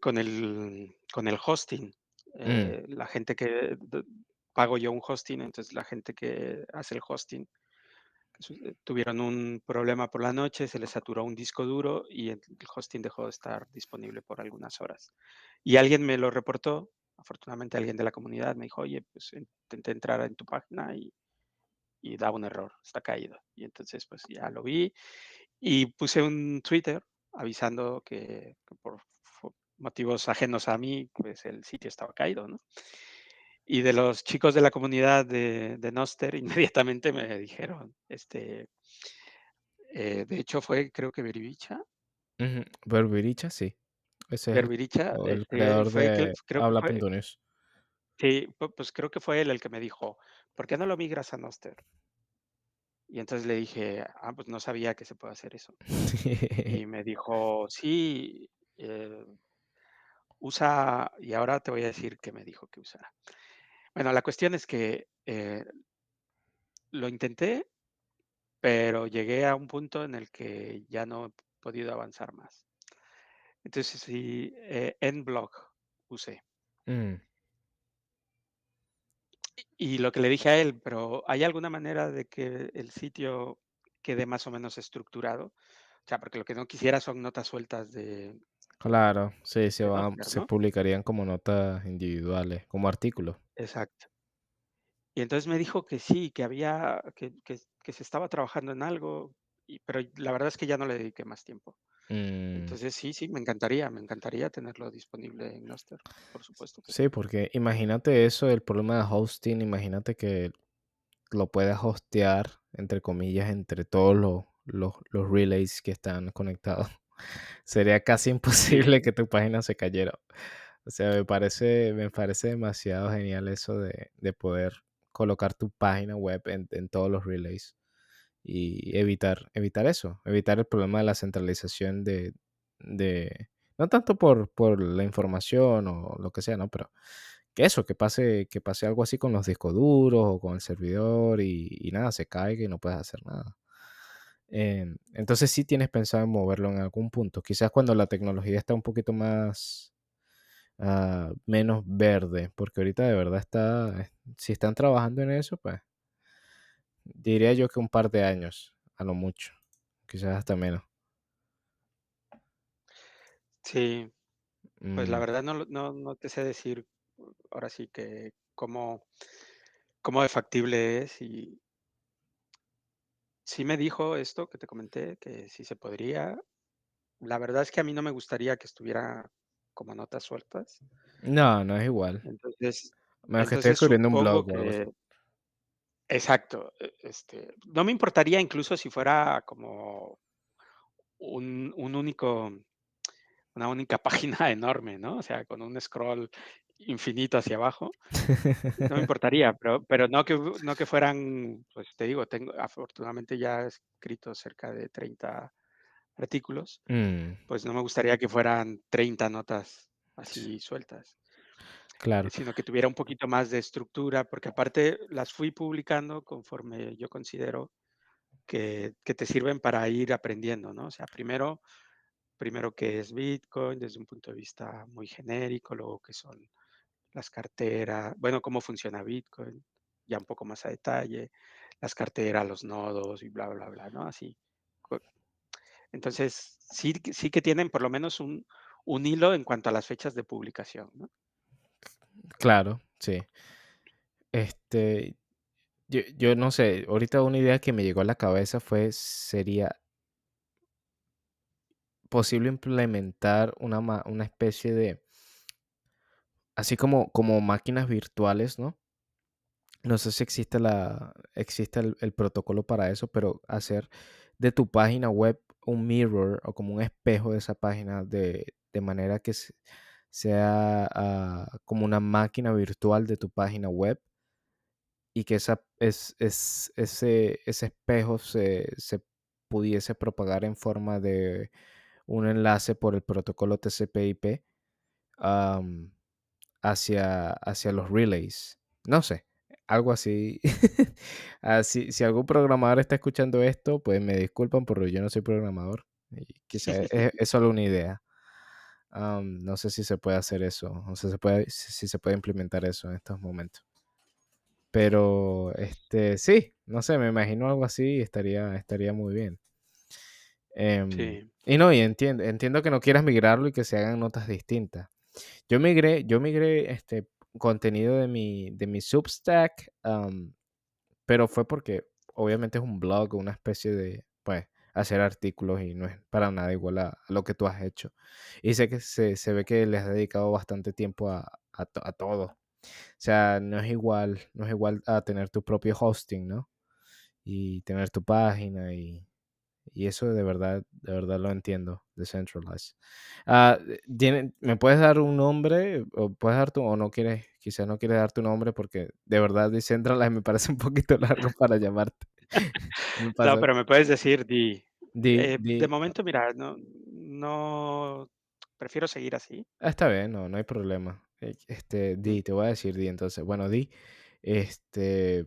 con el, con el hosting. Mm. Eh, la gente que pago yo un hosting, entonces la gente que hace el hosting eh, tuvieron un problema por la noche, se les saturó un disco duro y el hosting dejó de estar disponible por algunas horas. Y alguien me lo reportó, afortunadamente alguien de la comunidad me dijo, oye, pues intenté entrar en tu página y, y da un error, está caído. Y entonces pues ya lo vi y puse un Twitter avisando que, por motivos ajenos a mí, pues el sitio estaba caído, ¿no? Y de los chicos de la comunidad de, de Noster, <laughs> inmediatamente me dijeron, este, eh, de hecho fue, creo que Berbiricha. Berbiricha, sí. Ese es el, este, creador de Habla.news. Sí, pues creo que fue él el que me dijo, ¿por qué no lo migras a Noster? Y entonces le dije, ah, pues no sabía que se puede hacer eso. <laughs> y me dijo, sí, eh, usa, y ahora te voy a decir qué me dijo que usara. Bueno, la cuestión es que eh, lo intenté, pero llegué a un punto en el que ya no he podido avanzar más. Entonces, sí, eh, Nblock usé. Mm. Y lo que le dije a él, pero ¿hay alguna manera de que el sitio quede más o menos estructurado? O sea, porque lo que no quisiera son notas sueltas de... Claro, sí, se, se publicarían como notas individuales, como artículos. Exacto. Y entonces me dijo que sí, que había, que, se estaba trabajando en algo, y, pero la verdad es que ya no le dediqué más tiempo. Mm. Entonces sí, sí, me encantaría, me encantaría tenerlo disponible en Noster, por supuesto. sí, porque imagínate eso, el problema de hosting, imagínate que lo puedas hostear, entre comillas, entre todos los, los, relays que están conectados. <laughs> Sería casi imposible que tu página se cayera. O sea, me parece, me parece demasiado genial eso de, de poder colocar tu página web en, todos los relays y evitar, evitar eso, evitar el problema de la centralización de, de no tanto por, por la información o lo que sea, ¿no? Pero que eso, que pase, que pase algo así con los discos duros o con el servidor y, nada, se caiga y no puedes hacer nada. Em, entonces sí tienes pensado en moverlo en algún punto. Quizás cuando la tecnología está un poquito más ah, menos verde, porque ahorita de verdad está, si están trabajando en eso, pues diría yo que un par de años, a lo mucho, quizás hasta menos. Sí, pues la mm. verdad no, no, no te sé decir ahora sí que cómo, cómo de factible es y sí me dijo esto que te comenté, que sí se podría. La verdad es que a mí no me gustaría que estuviera como notas sueltas. No, no es igual. Entonces, Menos que esté escribiendo un blog. exacto. E, este, no me importaría incluso si fuera como un, un único, una única <laughs> página enorme, ¿no? O sea, con un scroll infinito hacia abajo, no me <laughs> importaría, pero, pero no, que, no que fueran, pues te digo, tengo, afortunadamente ya he escrito cerca de 30 artículos, mm. pues no me gustaría que fueran 30 notas así sueltas. Claro. Sino que tuviera un poquito más de estructura, porque aparte las fui publicando conforme yo considero que, que te sirven para ir aprendiendo, ¿no? O sea, primero, primero qué es Bitcoin desde un punto de vista muy genérico, luego qué son las carteras, bueno, cómo funciona Bitcoin, ya un poco más a detalle, las carteras, los nodos y bla, bla, bla, ¿no? Así. Entonces, sí, sí que tienen por lo menos un, un hilo en cuanto a las fechas de publicación, ¿no? Claro, sí. Este, yo, yo, no sé, ahorita una idea que me llegó a la cabeza fue, sería posible implementar una, una especie de así como, como máquinas virtuales, ¿no? No sé si existe, la, existe el, protocolo para eso, pero hacer de tu página web un mirror o como un espejo de esa página de, manera que sea ah, como una máquina virtual de tu página web y que esa, es, ese, ese espejo se, pudiese propagar en forma de un enlace por el protocolo TCP/IP hacia, hacia los relays. No sé, algo así. <laughs> así. Si algún programador está escuchando esto, pues me disculpan porque yo no soy programador. Y quizá <laughs> es, es solo una idea. no sé si se puede hacer eso, no sé si se puede, si se puede implementar eso en estos momentos. Pero, este, sí, no sé, me imagino algo así y estaría, estaría muy bien. Em, Sí. y no, y entiendo, entiendo que no quieras migrarlo y que se hagan notas distintas. Yo migré, yo migré este contenido de mi, de mi Substack, pero fue porque obviamente es un blog, una especie de, pues, hacer artículos y no es para nada igual a, lo que tú has hecho. Y sé que se, se ve que les has dedicado bastante tiempo a, a, a todo. O sea, no es igual, no es igual a tener tu propio hosting, ¿no? Y tener tu página y, y eso de verdad, de verdad lo entiendo, Decentralized. Ah, ¿Me puedes dar un nombre? ¿O puedes dar tu, o no quieres, quizás no quieres dar tu nombre porque de verdad Decentralized me parece un poquito <laughs> largo para llamarte. <laughs> no, pero me puedes decir Di. Di, di. De momento, mira, no, no, prefiero seguir así. Ah, está bien, no, no hay problema. Eh, este, Di, te voy a decir Di, entonces, bueno, Di, este,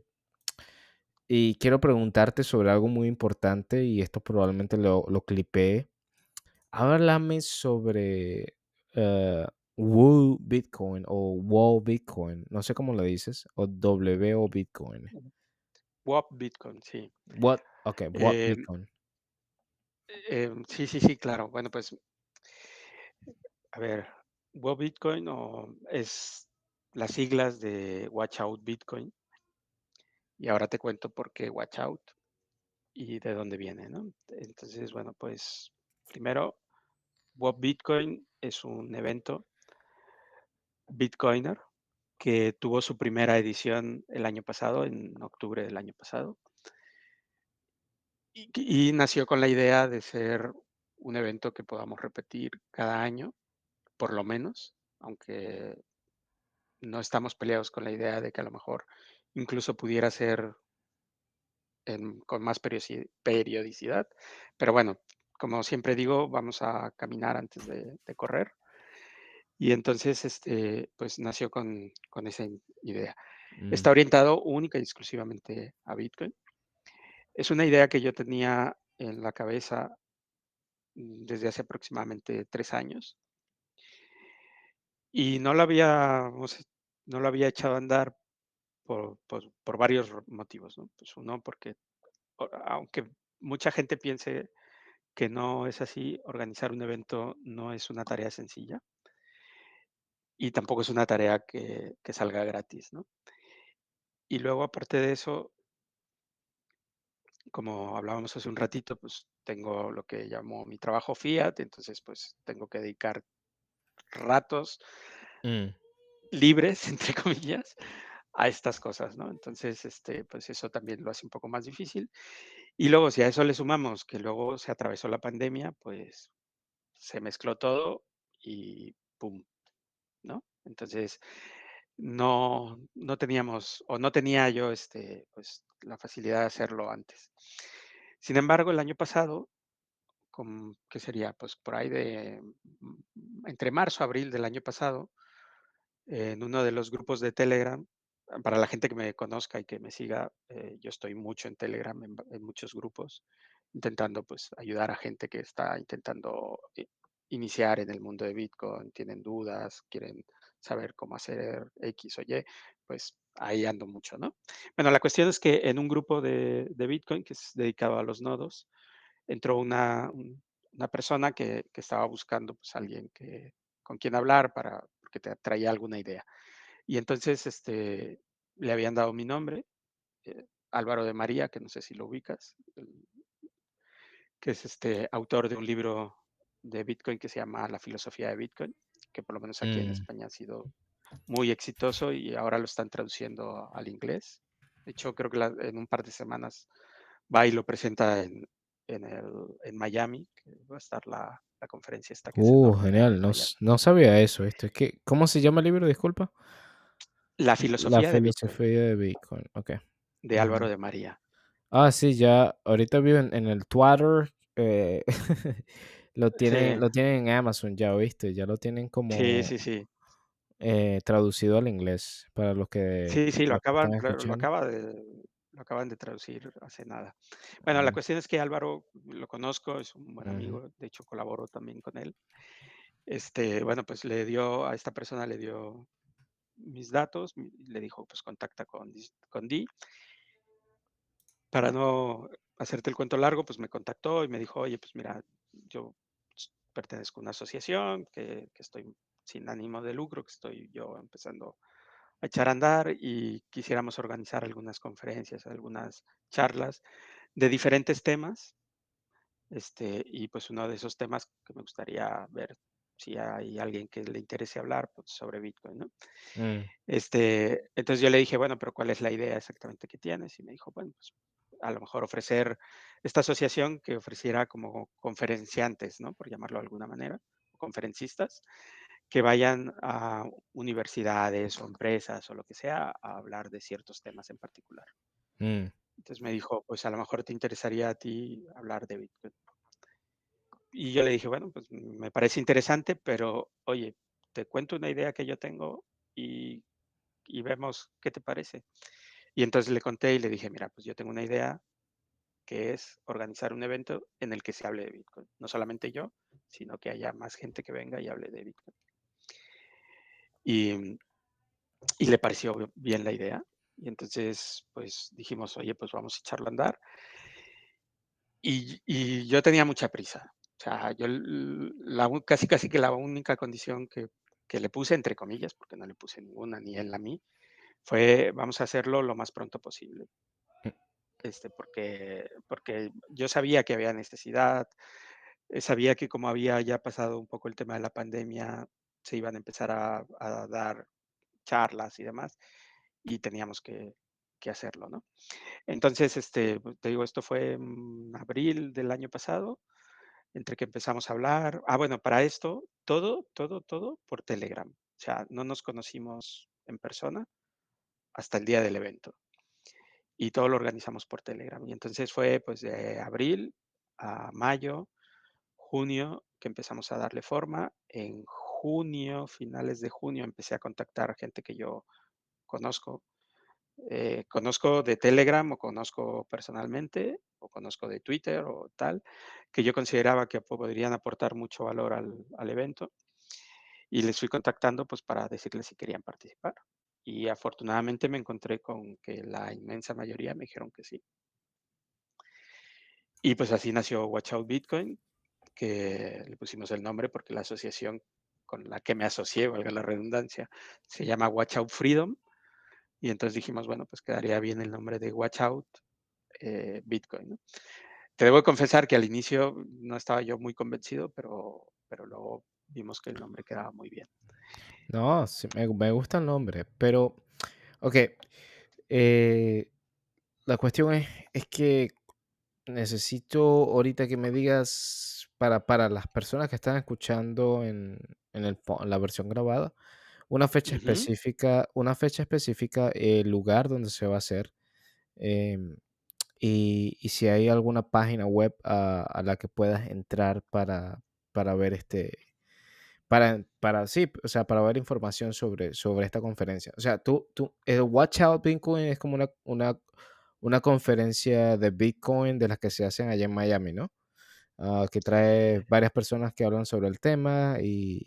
y quiero preguntarte sobre algo muy importante y esto probablemente lo, lo clipé. Háblame sobre uh, Woo Bitcoin o WoW Bitcoin, no sé cómo lo dices, o WO Bitcoin. WOP Bitcoin, sí. What? Ok, WOP eh, Bitcoin. Eh, sí, sí, sí, claro. Bueno, pues, a ver, WOP Bitcoin o es las siglas de Watch Out Bitcoin. Y ahora te cuento por qué Watch Out y de dónde viene, ¿no? Entonces, bueno, pues primero, WOP Bitcoin es un evento Bitcoiner que tuvo su primera edición el año pasado, en octubre del año pasado. Y, y, nació con la idea de ser un evento que podamos repetir cada año, por lo menos, aunque no estamos peleados con la idea de que a lo mejor incluso pudiera ser con más periodicidad. Pero bueno, como siempre digo, vamos a caminar antes de, correr. Y entonces, este, pues nació con, esa idea. Mm. Está orientado única y exclusivamente a Bitcoin. Es una idea que yo tenía en la cabeza mm, desde hace aproximadamente tres años. Y no había, no lo había echado a andar por, por, varios motivos. ¿no? Pues uno, porque aunque mucha gente piense que no es así, organizar un evento no es una tarea sencilla y tampoco es una tarea que, que salga gratis. ¿no? Y luego, aparte de eso, como hablábamos hace un ratito, pues tengo lo que llamo mi trabajo Fiat, entonces pues tengo que dedicar ratos mm. libres, <laughs> entre comillas, a estas cosas, ¿no? Entonces, este, pues eso también lo hace un poco más difícil. Y luego, si a eso le sumamos que luego se atravesó la pandemia, pues se mezcló todo y ¡pum! ¿No? Entonces, no, no teníamos, o no tenía yo, este, pues, la facilidad de hacerlo antes. Sin embargo, el año pasado, con, ¿qué sería? Pues por ahí de, mm, entre marzo abril del año pasado, en uno de los grupos de Telegram, para la gente que me conozca y que me siga, eh, yo estoy mucho en Telegram, en, muchos grupos, intentando pues ayudar a gente que está intentando eh, iniciar en el mundo de Bitcoin, tienen dudas, quieren saber cómo hacer X o Y, pues ahí ando mucho, ¿no? Bueno, la cuestión es que en un grupo de, Bitcoin que es dedicado a los nodos, entró una, persona que, que, estaba buscando pues alguien que, con quien hablar para, porque te traía alguna idea. Y entonces este, le habían dado mi nombre, eh, Álvaro de María, que no sé si lo ubicas, que es este autor de un libro de Bitcoin que se llama La filosofía de Bitcoin, que por lo menos aquí en mm. España ha sido muy exitoso y ahora lo están traduciendo al inglés. De hecho, creo que en un par de semanas va y lo presenta en, en, Miami, que va a estar la, conferencia esta. Que uh, genial, no, no, sabía eso. Esto. ¿Cómo se llama el libro? Disculpa. La filosofía, de, Bitcoin, de Bitcoin. Ok. De Álvaro de María. Ah, sí, ya. Ahorita vivo en, el Twitter. Eh, <laughs> lo, tienen, lo tienen en Amazon ya, ¿viste? Ya lo tienen como. Sí, sí, sí. eh, traducido al inglés para los que, Sí, sí, lo acaban lo acaba de lo acaban de traducir hace nada. Bueno, la Mm, cuestión es que Álvaro lo conozco, es un buen amigo, de hecho colaboro también con él. Este, bueno, pues le dio a esta persona le dio mis datos, le dijo: "Pues contacta con con Dee". Para no hacerte el cuento largo, pues me contactó y me dijo: "Oye, pues mira, yo pertenezco a una asociación que que estoy sin ánimo de lucro, que estoy yo empezando a echar a andar y quisiéramos organizar algunas conferencias, algunas charlas de diferentes temas, este, y pues uno de esos temas que me gustaría ver si hay alguien que le interese hablar, pues sobre Bitcoin, ¿no? mm, Este, entonces yo le dije: "Bueno, pero ¿cuál es la idea exactamente que tienes?". Y me dijo: "Bueno, pues a lo mejor ofrecer esta asociación que ofreciera como conferenciantes, ¿no? Por llamarlo de alguna manera, conferencistas, que vayan a universidades o empresas o lo que sea a hablar de ciertos temas en particular". mm, Entonces me dijo: "Pues a lo mejor te interesaría a ti hablar de Bitcoin". Y yo le dije: "Bueno, pues me parece interesante, pero oye, te cuento una idea que yo tengo y y vemos qué te parece". Y entonces le conté y le dije: "Mira, pues yo tengo una idea que es organizar un evento en el que se hable de Bitcoin. No solamente yo, sino que haya más gente que venga y hable de Bitcoin". Y, y le pareció bien la idea. Y entonces, pues dijimos, oye, pues vamos a echarlo a andar. Y, y yo tenía mucha prisa. O sea, yo la, casi casi que la única condición que, que le puse, entre comillas, porque no le puse ninguna, ni él a mí, fue vamos a hacerlo lo más pronto posible. mm, este, porque, porque yo sabía que había necesidad, eh, sabía que como había ya pasado un poco el tema de la pandemia, se iban a empezar a, a dar charlas y demás, y teníamos que, que hacerlo, ¿no? Entonces, este, pues, te digo, esto fue en abril del año pasado, entre que empezamos a hablar. Ah, bueno, para esto, todo, todo, todo por Telegram. O sea, no nos conocimos en persona hasta el día del evento y todo lo organizamos por Telegram. Y entonces fue pues de abril a mayo, junio, que empezamos a darle forma. En junio, finales de junio, empecé a contactar gente que yo conozco. eh, conozco de Telegram o conozco personalmente conozco de Twitter o tal, que yo consideraba que podrían aportar mucho valor al, al evento y les fui contactando pues para decirles si querían participar. Y afortunadamente me encontré con que la inmensa mayoría me dijeron que sí. Y pues así nació Watch Out Bitcoin, que le pusimos el nombre porque la asociación con la que me asocié, valga la redundancia, se llama Watch Out Freedom. Y entonces dijimos, bueno, pues quedaría bien el nombre de Watch Out eh, Bitcoin. ¿no? Te debo confesar que al inicio no estaba yo muy convencido, pero, pero luego vimos que el nombre quedaba muy bien. No, sí, me, me gusta el nombre, pero, ok, eh, la cuestión es, es que necesito ahorita que me digas para, para las personas que están escuchando en, en el, en la versión grabada, una fecha específica, una fecha específica, el lugar donde se va a hacer, em, y, y si hay alguna página web a, a la que puedas entrar para, para ver este, para, para, sí, o sea, para ver información sobre, sobre esta conferencia. O sea, tú, tú, el Watch Out Bitcoin es como una, una, una conferencia de Bitcoin de las que se hacen allá en Miami, ¿no? Ah, que trae varias personas que hablan sobre el tema y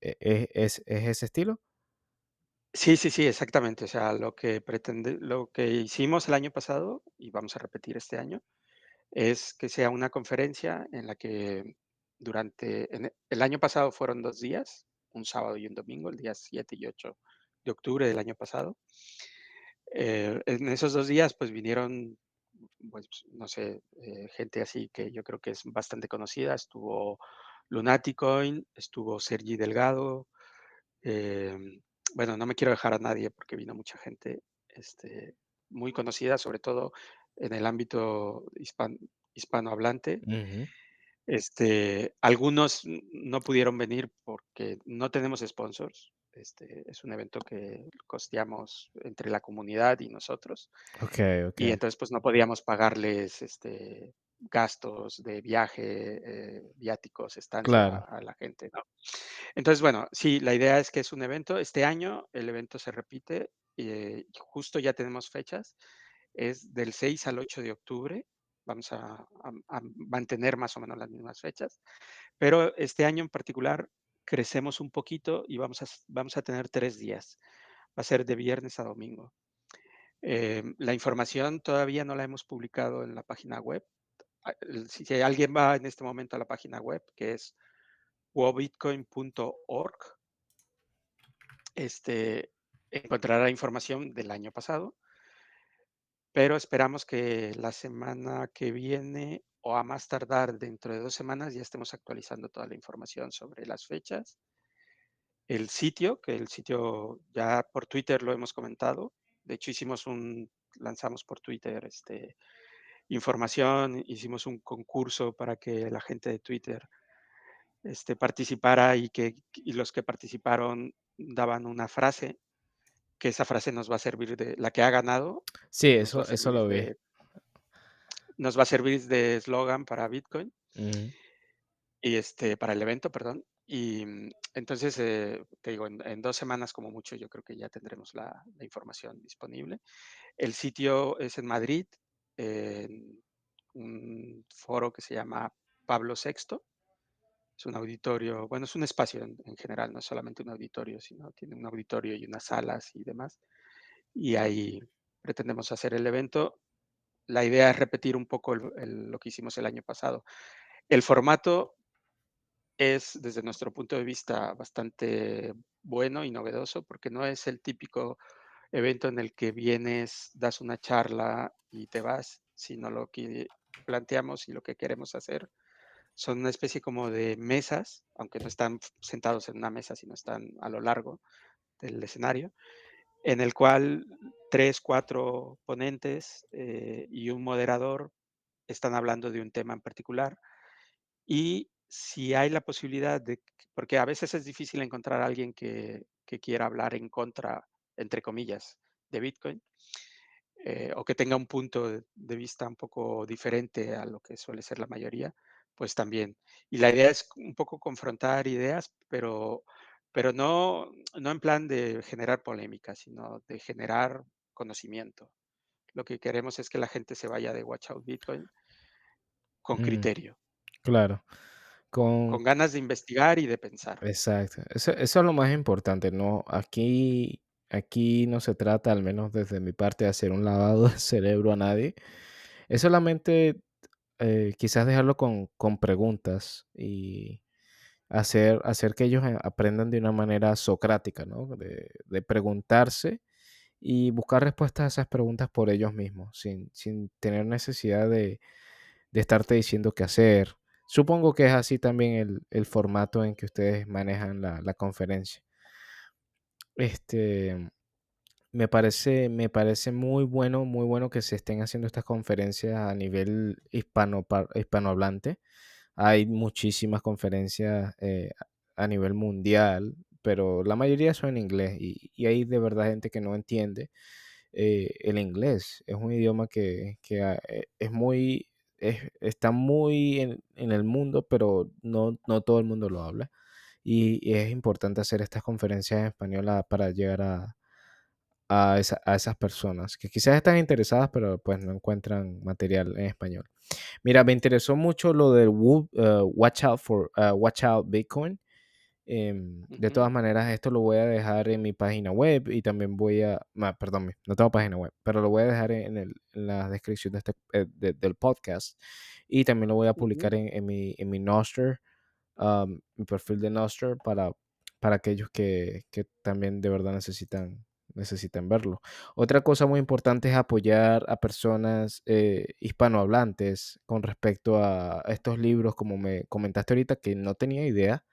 e- e- es, es ese estilo. Sí, sí, sí, exactamente. O sea, lo que pretende, lo que hicimos el año pasado y vamos a repetir este año es que sea una conferencia en la que durante, en el año pasado fueron dos días, un sábado y un domingo, el día 7 y 8 de octubre del año pasado. Eh, en esos dos días, pues vinieron, pues, no sé, eh, gente así que yo creo que es bastante conocida. Estuvo Lunaticoin, estuvo Sergi Delgado. em, bueno, no me quiero dejar a nadie porque vino mucha gente este, muy conocida, sobre todo en el ámbito hispan- hispanohablante. Este, algunos no pudieron venir porque no tenemos sponsors. Este, es un evento que costeamos entre la comunidad y nosotros. Ok, ok. Y entonces, pues no podíamos pagarles este, gastos de viaje, eh, viáticos, estancia a la gente, ¿no? Entonces, bueno, sí, la idea es que es un evento. Este año el evento se repite, y justo ya tenemos fechas. Es del 6 al 8 de octubre. Vamos a, mantener más o menos las mismas fechas. Pero este año en particular crecemos un poquito y vamos a, vamos a tener tres días. Va a ser de viernes a domingo. Em, la información todavía no la hemos publicado en la página web. Si alguien va en este momento a la página web, que es wobitcoin.org, este, encontrará información del año pasado, pero esperamos que la semana que viene o a más tardar dentro de dos semanas ya estemos actualizando toda la información sobre las fechas. El sitio, que el sitio ya por Twitter lo hemos comentado, de hecho, hicimos un, lanzamos por Twitter este, información, hicimos un concurso para que la gente de Twitter este, participara y que los que participaron daban una frase, que esa frase nos va a servir de la que ha ganado. Sí, eso, eso lo vi. nos va a servir de eslogan para Bitcoin y este, para el evento, perdón. Y mm, entonces, eh, te digo, en, dos semanas como mucho yo creo que ya tendremos la, información disponible. El sitio es en Madrid, en un foro que se llama Pablo VI. Es un auditorio, bueno, es un espacio en, general, no es solamente un auditorio, sino tiene un auditorio y unas salas y demás. Y ahí pretendemos hacer el evento. La idea es repetir un poco lo que hicimos el año pasado. El formato es, desde nuestro punto de vista, bastante bueno y novedoso porque no es el típico evento en el que vienes, das una charla y te vas, sino lo que planteamos y lo que queremos hacer son una especie como de mesas, aunque no están sentados en una mesa, sino están a lo largo del escenario, en el cual tres, cuatro ponentes eh, y un moderador están hablando de un tema en particular. Y si hay la posibilidad de, porque a veces es difícil encontrar alguien que, quiera hablar en contra, entre comillas, de Bitcoin, eh, o que tenga un punto de, vista un poco diferente a lo que suele ser la mayoría, pues también. Y la idea es un poco confrontar ideas, pero, pero no, no en plan de generar polémica, sino de generar conocimiento. Lo que queremos es que la gente se vaya de Watch Out Bitcoin con mm, criterio. Claro. Con, ganas de investigar y de pensar. Exacto. Eso, eso, es lo más importante, ¿no? Aquí, aquí no se trata, al menos desde mi parte, de hacer un lavado <laughs> de cerebro a nadie. Es solamente eh, quizás dejarlo con, con, preguntas y hacer, hacer que ellos eh, aprendan de una manera socrática, ¿no? De, de preguntarse y buscar respuestas a esas preguntas por ellos mismos, sin, sin tener necesidad de, de estarte diciendo qué hacer Supongo que es así también el, formato en que ustedes manejan la, conferencia. Este, me parece, me parece muy bueno, muy bueno que se estén haciendo estas conferencias a nivel hispano, hispanohablante. Hay muchísimas conferencias eh, a nivel mundial, pero la mayoría son en inglés y, hay de verdad gente que no entiende eh, el inglés. Es un idioma que, que ah, eh, es muy está muy en, el mundo, pero no, no todo el mundo lo habla. Y, es importante hacer estas conferencias en español para llegar a, a, esas personas que quizás están interesadas, pero pues no encuentran material en español. Mira, me interesó mucho lo del uh, Watch Out for uh, Watch Out Bitcoin. Em, de todas maneras, esto lo voy a dejar en mi página web y también voy a, perdón, no tengo página web, pero lo voy a dejar en, la descripción de este, eh, del podcast y también lo voy a publicar en, mi, en mi Noster, mi perfil de Noster para, para aquellos que, también de verdad necesitan, necesitan verlo. Otra cosa muy importante es apoyar a personas eh, hispanohablantes con respecto a estos libros, como me comentaste ahorita, que no tenía idea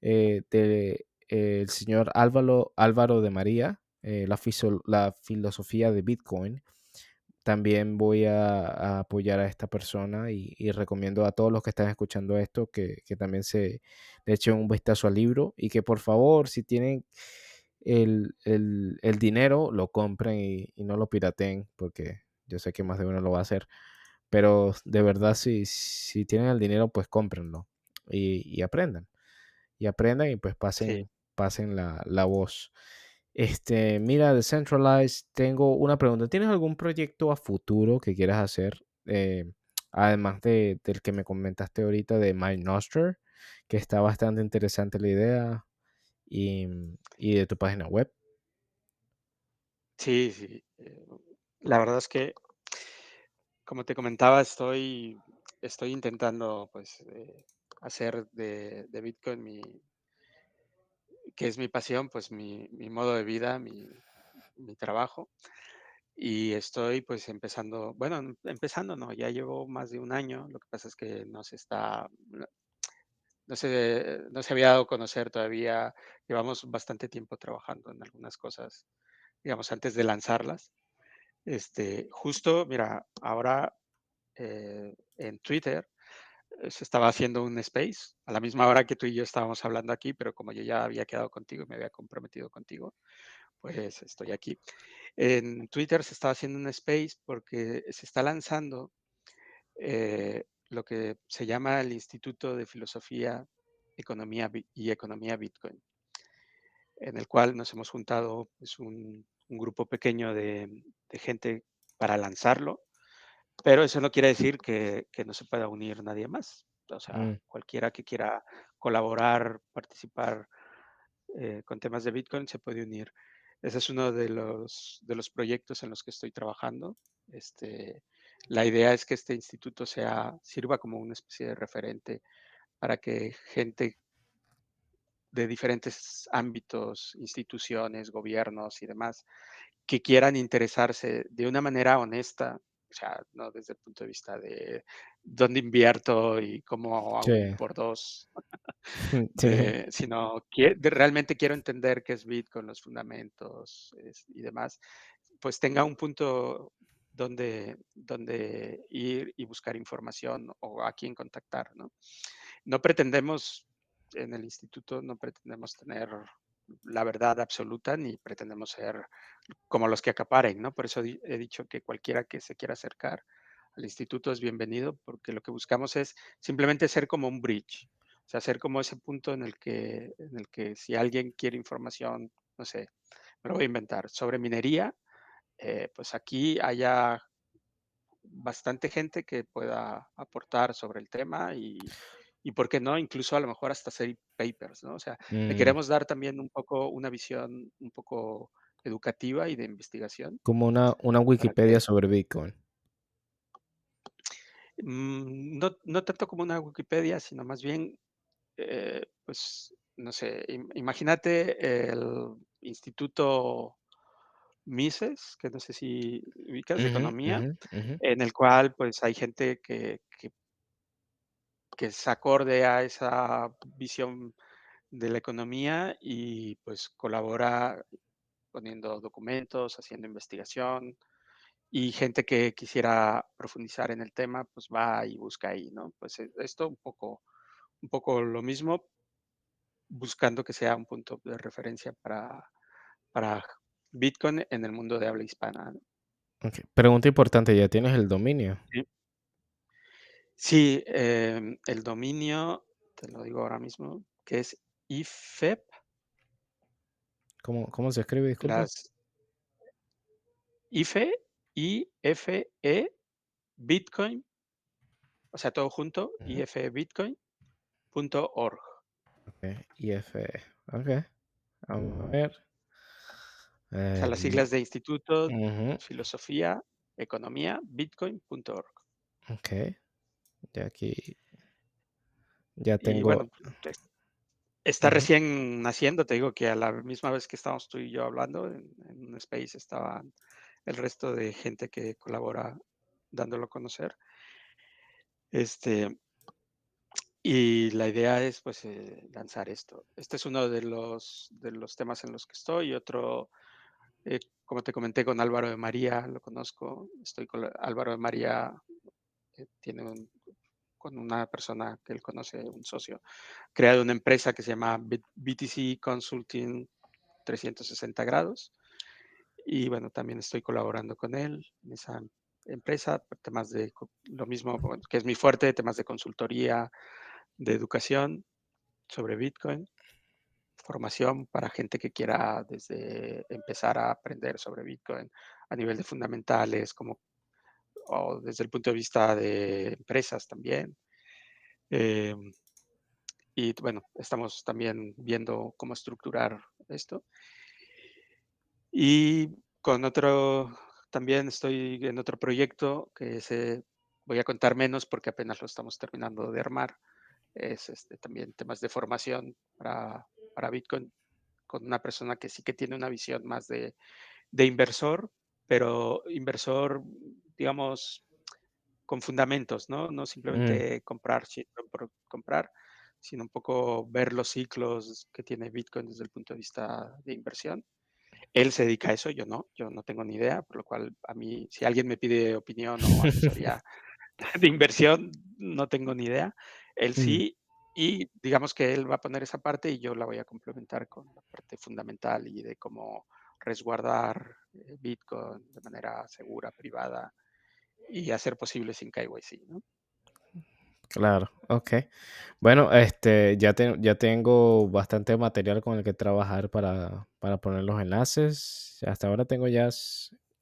del eh, de, el señor Álvaro, Álvaro de María, eh, la, la, filosofía de Bitcoin. También voy a, apoyar a esta persona y, recomiendo a todos los que están escuchando esto que, también se le echen un vistazo al libro y que por favor, si tienen el, dinero, lo compren y, y no lo pirateen, porque yo sé que más de uno lo va a hacer pero de verdad, si, si tienen el dinero, pues cómprenlo y, y aprendan. Y aprendan y pues pasen, pasen la, la voz. Este, mira, Decentralized, tengo una pregunta. ¿Tienes algún proyecto a futuro que quieras hacer? Eh, además de, del que me comentaste ahorita de MyNoster, que está bastante interesante la idea, y, y de tu página web. Sí, sí. eh, la verdad es que, como te comentaba, estoy, estoy intentando pues eh, hacer de, de Bitcoin mi, que es mi pasión, pues mi, mi modo de vida, mi, mi trabajo. Y estoy pues empezando, bueno, em- empezando no, ya llevo más de un año, lo que pasa es que no se está, no se, no se había dado a conocer todavía, llevamos bastante tiempo trabajando en algunas cosas, digamos, antes de lanzarlas. Este, justo, mira, ahora eh, en Twitter se estaba haciendo un space a la misma hora que tú y yo estábamos hablando aquí, pero como yo ya había quedado contigo y me había comprometido contigo, pues estoy aquí. En Twitter se estaba haciendo un space porque se está lanzando eh, lo que se llama el Instituto de Filosofía, Economía y Economía Bitcoin, en el cual nos hemos juntado pues, un, grupo pequeño de gente para lanzarlo, pero eso no quiere decir que, que no se pueda unir nadie más. O sea, Mm, cualquiera que quiera colaborar, participar eh, con temas de Bitcoin se puede unir. Ese es uno de los, de los proyectos en los que estoy trabajando. Este, la idea es que este instituto sea, sirva como una especie de referente para que gente de diferentes ámbitos, instituciones, gobiernos y demás, que quieran interesarse de una manera honesta, o sea, no desde el punto de vista de dónde invierto y cómo hago sí, por dos, <laughs> sí, eh, sino que realmente quiero entender qué es Bitcoin, los fundamentos es- y demás, pues tenga un punto donde, donde ir y buscar información o a quién contactar, ¿no? No pretendemos, en el instituto, no pretendemos tener la verdad absoluta ni pretendemos ser como los que acaparen, ¿no? Por eso he dicho que cualquiera que se quiera acercar al instituto es bienvenido, porque lo que buscamos es simplemente ser como un bridge, o sea, ser como ese punto en el que, en el que si alguien quiere información, no sé, me lo voy a inventar, sobre minería, eh, pues aquí haya bastante gente que pueda aportar sobre el tema y, y, ¿por qué no? Incluso a lo mejor hasta hacer papers, ¿no? O sea, le mm, queremos dar también un poco una visión un poco educativa y de investigación como una, una Wikipedia que, sobre Bitcoin. mm, no, no tanto como una Wikipedia, sino más bien, eh, pues, no sé, im- imagínate el Instituto Mises, que no sé si ubicas de economía, en el cual pues hay gente que, que que es acorde a esa visión de la economía y pues colabora poniendo documentos, haciendo investigación y gente que quisiera profundizar en el tema, pues va y busca ahí, ¿no? Pues e- esto un poco, un poco lo mismo, buscando que sea un punto de referencia para, para Bitcoin en el mundo de habla hispana. Pregunta importante, ¿ya tienes el dominio? Sí, Sí, em, el dominio, te lo digo ahora mismo, que es IFEP, ¿Cómo, cómo se escribe? Disculpa. las IFE, I-F-E, Bitcoin, o sea, todo junto, Ujú, ifebitcoin.org. Ok, IFE. Ok, vamos a ver. O sea, las mi- siglas de Instituto, Filosofía, Economía, Bitcoin.org. Ok, ya aquí, ya Y tengo. bueno, es- está recién naciendo, te digo que a la misma vez que estábamos tú y yo hablando, en, en un space estaban el resto de gente que colabora dándolo a conocer. Este, Y la idea es, pues, eh, lanzar esto. Este es uno de los, de los temas en los que estoy. Otro, eh, como te comenté, con Álvaro de María, lo conozco. Estoy con Álvaro de María, eh, tiene un- con una persona que él conoce, un socio, creado una empresa que se llama BTC Consulting 360 grados. Y bueno, también estoy colaborando con él en esa, empresa, temas de lo mismo que es mi fuerte, temas de consultoría, de educación sobre Bitcoin, formación para gente que quiera desde empezar a aprender sobre Bitcoin a nivel de fundamentales, como o desde el punto de vista de empresas también. Em, y bueno, estamos también viendo cómo estructurar esto. Y con otro, también estoy en otro proyecto que se, voy a contar menos porque apenas lo estamos terminando de armar. Es este, también temas de formación para, para Bitcoin con una persona que sí que tiene una visión más de, de inversor, pero inversor, digamos, con fundamentos, ¿no? No mm. simplemente comprar por comprar, sino un poco ver los ciclos que tiene Bitcoin desde el punto de vista de inversión. Él se dedica a eso, yo no, yo no tengo ni idea, por lo cual a mí, si alguien me pide opinión o asesoría <laughs> <laughs> de inversión, no tengo ni idea. Él mm. sí, y digamos que él va a poner esa parte y yo la voy a complementar con la parte fundamental y de cómo resguardar eh, Bitcoin de manera segura, privada y hacer posible sin KYC, ¿no? Claro, ok. Bueno, este, ya, ya tengo bastante material con el que trabajar para, poner los enlaces. Hasta ahora tengo ya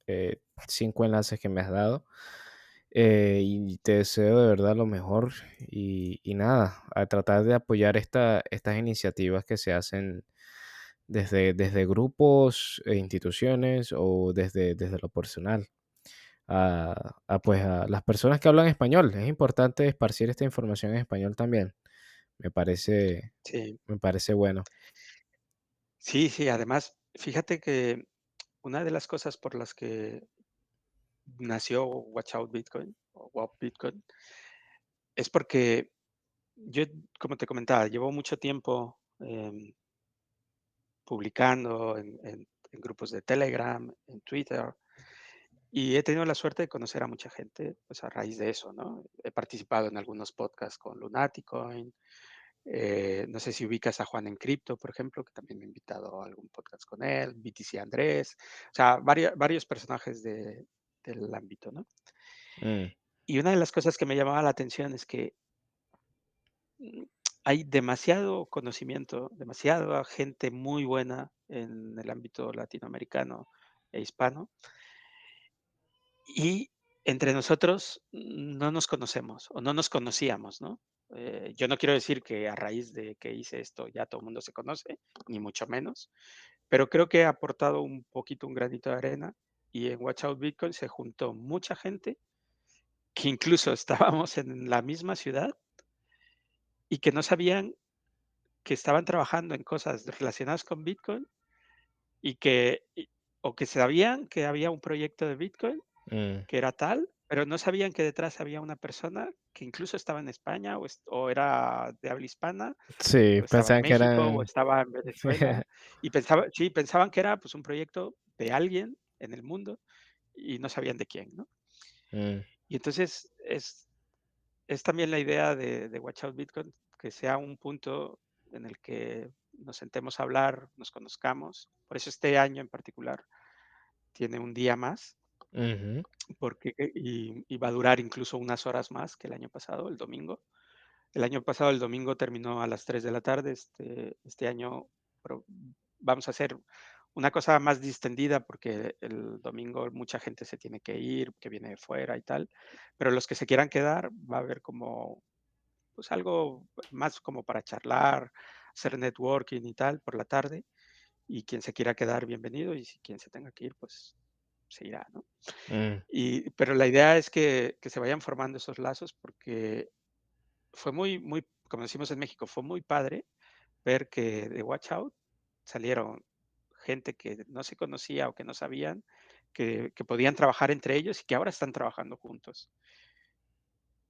eh, cinco enlaces que me has dado. Eh, y te deseo de verdad lo mejor. Y, nada, a tratar de apoyar esta, estas iniciativas que se hacen desde, desde grupos e instituciones o desde, desde lo personal a, pues, a las personas que hablan español. Es importante esparcir esta información en español también. Me parece, me parece bueno. Sí, sí, además, fíjate que una de las cosas por las que nació Watch Out Bitcoin o Bitcoin es porque yo, como te comentaba, llevo mucho tiempo em, publicando en, grupos de Telegram, en Twitter, y he tenido la suerte de conocer a mucha gente, pues a raíz de eso, ¿no? He participado en algunos podcasts con Lunaticoin. Eh, no sé si ubicas a Juan en Cripto, por ejemplo, que también me he invitado a algún podcast con él, BTC Andrés, o sea, varios, varios personajes del ámbito, ¿no? Mm. Y una de las cosas que me llamaba la atención es que hay demasiado conocimiento, demasiada gente muy buena en el ámbito latinoamericano e hispano, y entre nosotros no nos conocemos o no nos conocíamos, ¿no? Eh, yo no quiero decir que a raíz de que hice esto ya todo el mundo se conoce, ni mucho menos, pero creo que ha aportado un poquito, un granito de arena y en Watch Out Bitcoin se juntó mucha gente que incluso <laughs> estábamos en la misma ciudad y que no sabían que estaban trabajando en cosas relacionadas con Bitcoin y que, o que sabían que había un proyecto de Bitcoin Mm. que era tal, pero no sabían que detrás había una persona que incluso estaba en España o, era de habla hispana. Sí, pensaban que era... O estaba en Venezuela. <laughs> y pensaba, sí, pensaban que era pues, un proyecto de alguien en el mundo y no sabían de quién, ¿no? Mm. Y entonces es, es también la idea de, de Watch Out Bitcoin, que sea un punto en el que nos sentemos a hablar, nos conozcamos. Por eso este año en particular tiene un día más porque, eh, y, va a durar incluso unas horas más que el año pasado, el domingo. El año pasado el domingo terminó a las 3 de la tarde, este, este año vamos a hacer una cosa más distendida porque el domingo mucha gente se tiene que ir, que viene de fuera y tal, pero los que se quieran quedar va a haber como pues algo más como para charlar, hacer networking y tal por la tarde y quien se quiera quedar bienvenido y si quien se tenga que ir pues se irá, ¿no? Mm. Y, pero la idea es que, que, se vayan formando esos lazos porque fue muy, muy, como decimos en México, fue muy padre ver que de Watch Out salieron gente que no se conocía o que no sabían que, que podían trabajar entre ellos y que ahora están trabajando juntos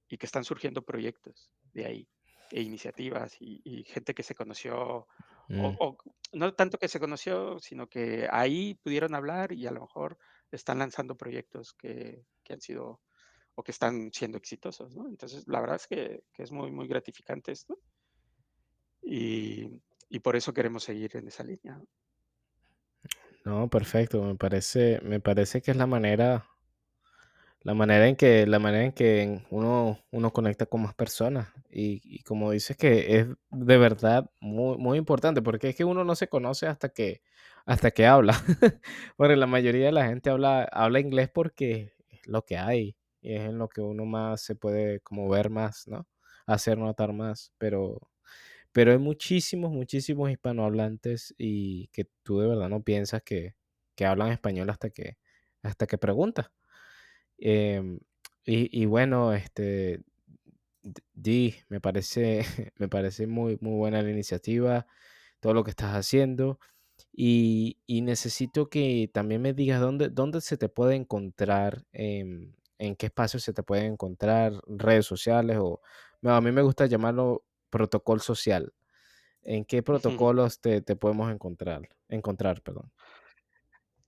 y que están surgiendo proyectos de ahí e iniciativas y, gente que se conoció, mm. o, no tanto que se conoció, sino que ahí pudieron hablar y a lo mejor están lanzando proyectos que, han sido o que están siendo exitosos, ¿no? Entonces, la verdad es que, es muy, muy gratificante esto. Y, por eso queremos seguir en esa línea. No, perfecto. Me parece, me parece que es la manera, la manera en que, la manera en que uno, uno conecta con más personas. Y, como dices que es de verdad muy, muy importante, porque es que uno no se conoce hasta que, hasta que habla. <laughs> porque la mayoría de la gente habla, habla inglés porque es lo que hay. Y es en lo que uno más se puede como ver más, ¿no? Hacer notar más. Pero, pero hay muchísimos, muchísimos hispanohablantes y que tú de verdad no piensas que, que hablan español hasta que, hasta que preguntas. Em, y, bueno, este, Di, me parece, <laughs> me parece muy, muy buena la iniciativa, todo lo que estás haciendo. Y, necesito que también me digas dónde, dónde se te puede encontrar, en qué espacio se te puede encontrar, redes sociales o a mí me gusta llamarlo protocolo social. ¿En qué protocolos te, podemos encontrar? encontrar perdón?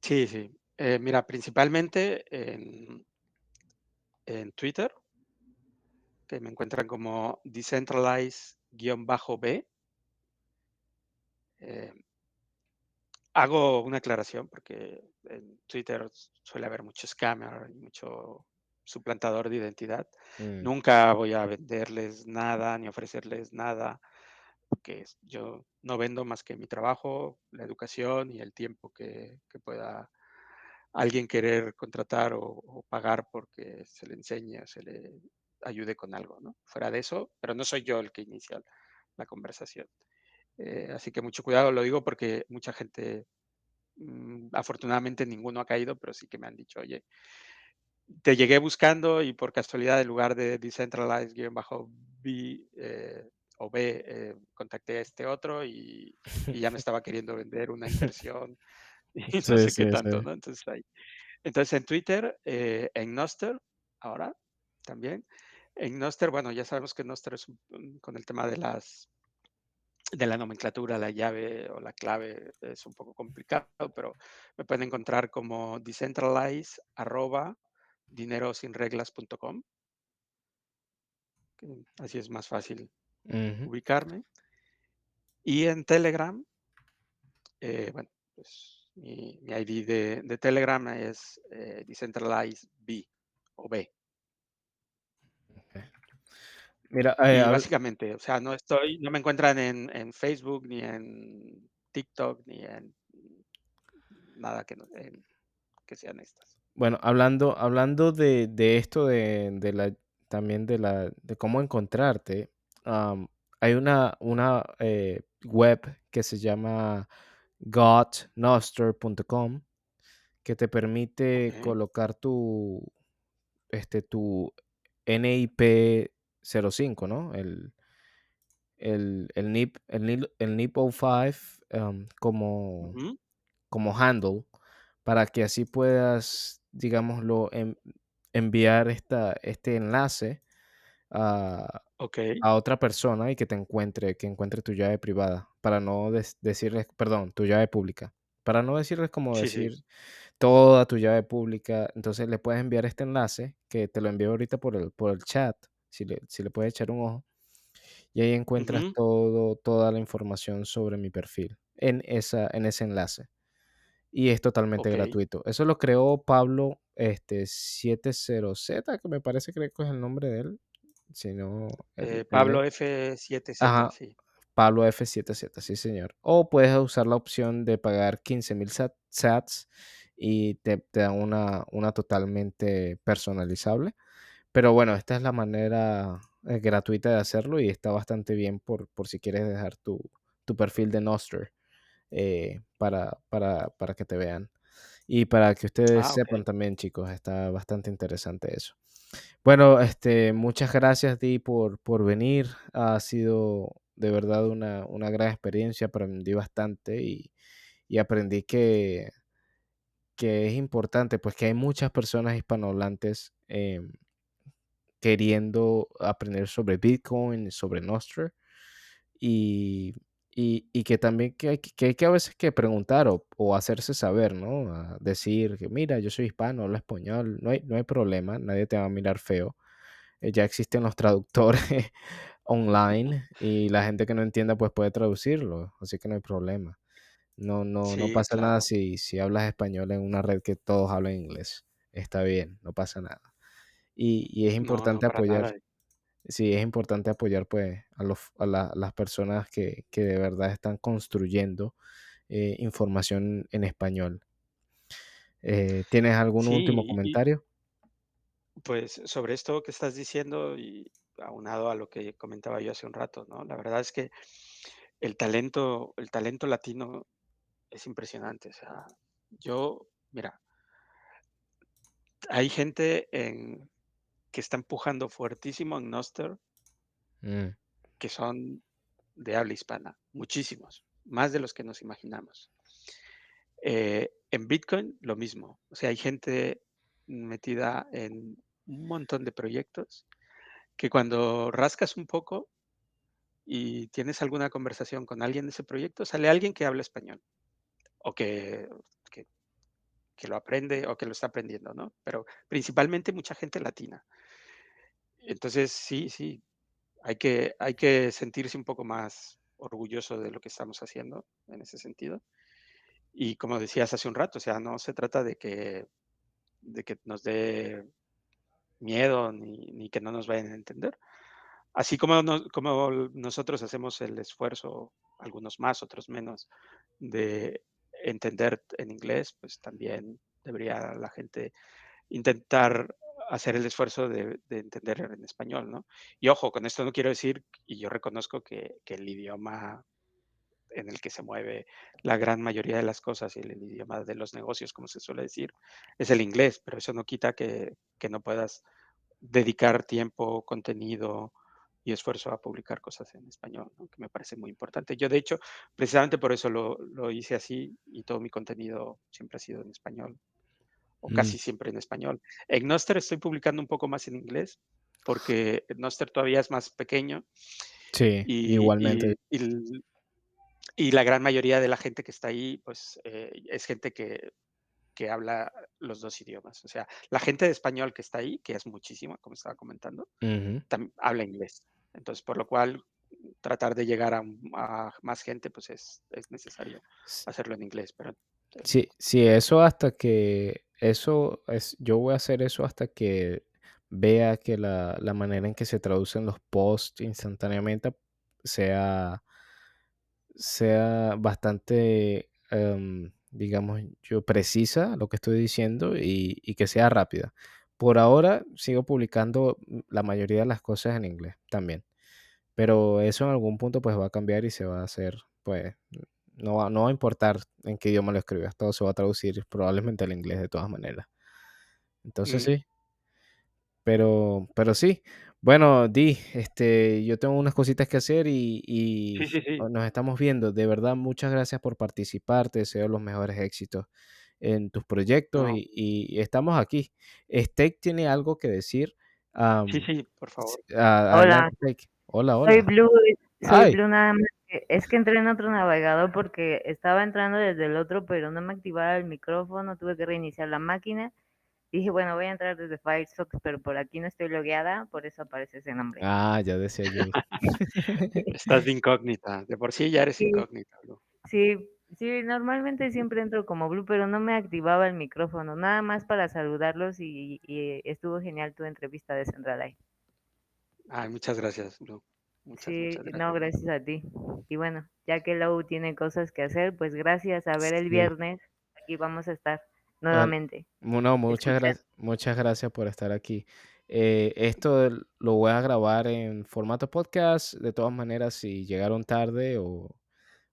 Sí, sí. Eh, mira, principalmente en, en Twitter, que me encuentran como decentralize-b. Eh, hago una aclaración porque en Twitter suele haber mucho scammer y mucho suplantador de identidad. Mm. Nunca voy a venderles nada ni ofrecerles nada, porque yo no vendo más que mi trabajo, la educación y el tiempo que, que pueda alguien querer contratar o, pagar porque se le enseñe o se le ayude con algo, ¿no? Fuera de eso, pero no soy yo el que inicia la conversación. Eh, así que mucho cuidado, lo digo porque mucha gente, mm, afortunadamente ninguno ha caído, pero sí que me han dicho, oye, te llegué buscando y por casualidad en lugar de decentralized-b eh, o B, eh, contacté a este otro y, <laughs> y, ya me estaba queriendo vender una inversión <laughs> y no sé qué tanto, ¿no? Entonces, ahí. Entonces en Twitter, eh, en Noster, ahora también. En Noster, bueno, ya sabemos que Noster es con el tema de las de la nomenclatura, la llave o la clave es un poco complicado, pero me pueden encontrar como decentralize arroba dinerosinreglas.com. Así es más fácil ubicarme. Y en Telegram, eh, bueno, pues mi, ID de, Telegram es eh, Decentralized B o B. Mira, eh, básicamente, o sea, no estoy, no me encuentran en, Facebook, ni en TikTok, ni en nada que, que sean estas. Bueno, hablando, hablando de, esto de, la también de la de cómo encontrarte, hay una, una eh, web que se llama gotnoster.com que te permite colocar tu, este, tu NIP 05, ¿no? El, el, el NIP, el, el NIP 05 um, como, como handle para que así puedas, digámoslo, enviar esta, este enlace a, a otra persona y que te encuentre, que encuentre tu llave privada, para no decirles, perdón, tu llave pública, para no decirles como decir toda tu llave pública, entonces le puedes enviar este enlace, que te lo envío ahorita por el, por el chat, si le, si le puedes echar un ojo, y ahí encuentras todo, toda la información sobre mi perfil en, esa, en ese enlace. Y es totalmente gratuito. Eso lo creó Pablo este, 70Z, que me parece que es el nombre de él. Eh, Pablo F7Z, sí. Pablo F7Z, sí, señor. O puedes usar la opción de pagar 15.000 sats y te, te da una, una totalmente personalizable. Pero bueno, esta es la manera eh, gratuita de hacerlo y está bastante bien por, por si quieres dejar tu, perfil de Noster eh, para, para, que te vean. Y para que ustedes ah, sepan también, chicos, está bastante interesante eso. Bueno, este, muchas gracias, Di, por, por venir. Ha sido de verdad una, gran experiencia. Aprendí bastante y, aprendí que, que es importante, pues que hay muchas personas hispanohablantes em, queriendo aprender sobre Bitcoin, sobre Nostr. Y, que también que hay, que hay que a veces que preguntar o, hacerse saber, ¿no? decir que mira, yo soy hispano, hablo español, no hay, no hay problema, nadie te va a mirar feo. Eh, ya existen los traductores <laughs> online y la gente que no entienda pues puede traducirlo, así que no hay problema. No, no, no pasa nada si, si hablas español en una red que todos hablan inglés. Está bien, no pasa nada. Y, es No, no, importante apoyar, nada. Sí, es importante apoyar pues a, los, a la- las personas que, que de verdad están construyendo eh, información en español. Eh, ¿tienes algún último y, comentario? pues sobre esto que estás diciendo y aunado a lo que comentaba yo hace un rato, ¿no? La verdad es que el talento, el talento latino es impresionante. O sea, yo, mira, hay gente en, que está empujando fuertísimo en Noster Mm, que son de habla hispana, muchísimos, más de los que nos imaginamos. Eh, en Bitcoin, lo mismo. O sea, hay gente metida en un montón de proyectos que cuando rascas un poco y tienes alguna conversación con alguien de ese proyecto, sale alguien que habla español o que, que, que lo aprende o que lo está aprendiendo, ¿no? Pero principalmente mucha gente latina. Entonces, sí, sí, hay que, hay que sentirse un poco más orgulloso de lo que estamos haciendo en ese sentido. Y como decías hace un rato, o sea, no se trata de que, de que nos dé miedo ni, ni que no nos vayan a entender. Así como, nos, como nosotros hacemos el esfuerzo, algunos más, otros menos, de entender en inglés, pues también debería la gente intentar hacer el esfuerzo de, de, entender en español, ¿no? Y ojo, con esto no quiero decir, y yo reconozco que, el idioma en el que se mueve la gran mayoría de las cosas y el, idioma de los negocios, como se suele decir, es el inglés, pero eso no quita que, que no puedas dedicar tiempo, contenido y esfuerzo a publicar cosas en español, que me parece muy importante. Yo, de hecho, precisamente por eso lo, lo hice así y todo mi contenido siempre ha sido en español o casi mm. siempre en español. En Noster estoy publicando un poco más en inglés, porque Noster todavía es más pequeño. Sí, y, igualmente. Y, y, y, la gran mayoría de la gente que está ahí, pues eh, es gente que, que, habla los dos idiomas. O sea, la gente de español que está ahí, que es muchísima, como estaba comentando, uh -huh. también habla inglés. Entonces, por lo cual, tratar de llegar a, a más gente, pues es, es necesario hacerlo en inglés. Pero Sí, sí, eso hasta que, eso es, yo voy a hacer eso hasta que vea que la, la manera en que se traducen los posts instantáneamente sea, sea bastante, um, digamos, yo precisa lo que estoy diciendo y, y, que sea rápida. Por ahora sigo publicando la mayoría de las cosas en inglés también, pero eso en algún punto pues va a cambiar y se va a hacer, pues, no va, no va a importar en qué idioma lo escribas, todo se va a traducir probablemente al inglés de todas maneras. Entonces mm. sí. Pero, pero sí. Bueno, Di, este, yo tengo unas cositas que hacer y, y Sí, sí, sí. nos estamos viendo. De verdad, muchas gracias por participar. Te deseo los mejores éxitos en tus proyectos No. y, y estamos aquí. Steak tiene algo que decir. am, Sí, sí, por favor. a- Hola. Hola, hola. Soy Blue, soy. Blue nada más. Que- Es que entré en otro navegador porque estaba entrando desde el otro, pero no me activaba el micrófono, tuve que reiniciar la máquina. Dije, bueno, voy a entrar desde Firefox, pero por aquí no estoy logueada, por eso aparece ese nombre. Ah, ya decía yo. <laughs> Estás de incógnita. De por sí ya eres Sí. incógnita. Blue. Sí, sí, normalmente siempre entro como Blue, pero no me activaba el micrófono, nada más para saludarlos y, y estuvo genial tu entrevista de Central Ay, muchas gracias, Blue. Muchas, Sí, muchas gracias. no, gracias a ti. Y bueno, ya que Lou tiene cosas que hacer, pues gracias. A ver el Sí. viernes, aquí vamos a estar nuevamente. Mu- No, muchas, muchas gracias por estar aquí. Eh, esto lo voy a grabar en formato podcast. De todas maneras, si llegaron tarde o,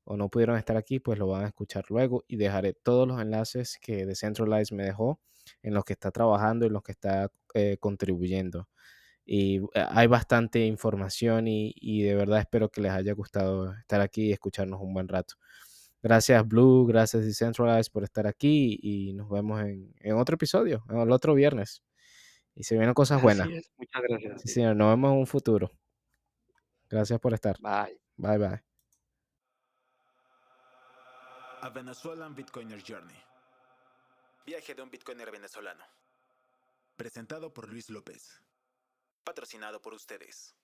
o no pudieron estar aquí, pues lo van a escuchar luego y dejaré todos los enlaces que Decentralize me dejó en los que está trabajando y en los que está eh, contribuyendo. Y eh, hay bastante información y, y de verdad espero que les haya gustado estar aquí y escucharnos un buen rato. Gracias Blue, gracias Decentralize por estar aquí y nos vemos en, en otro episodio, en el otro viernes. Y se vienen cosas buenas. Así es. Muchas gracias. Sí, señor, nos vemos en un futuro. Gracias por estar. Bye. Bye bye. A Venezuelan Bitcoiner Journey. Viaje de un Bitcoiner venezolano. Presentado por Luis López. Patrocinado por ustedes.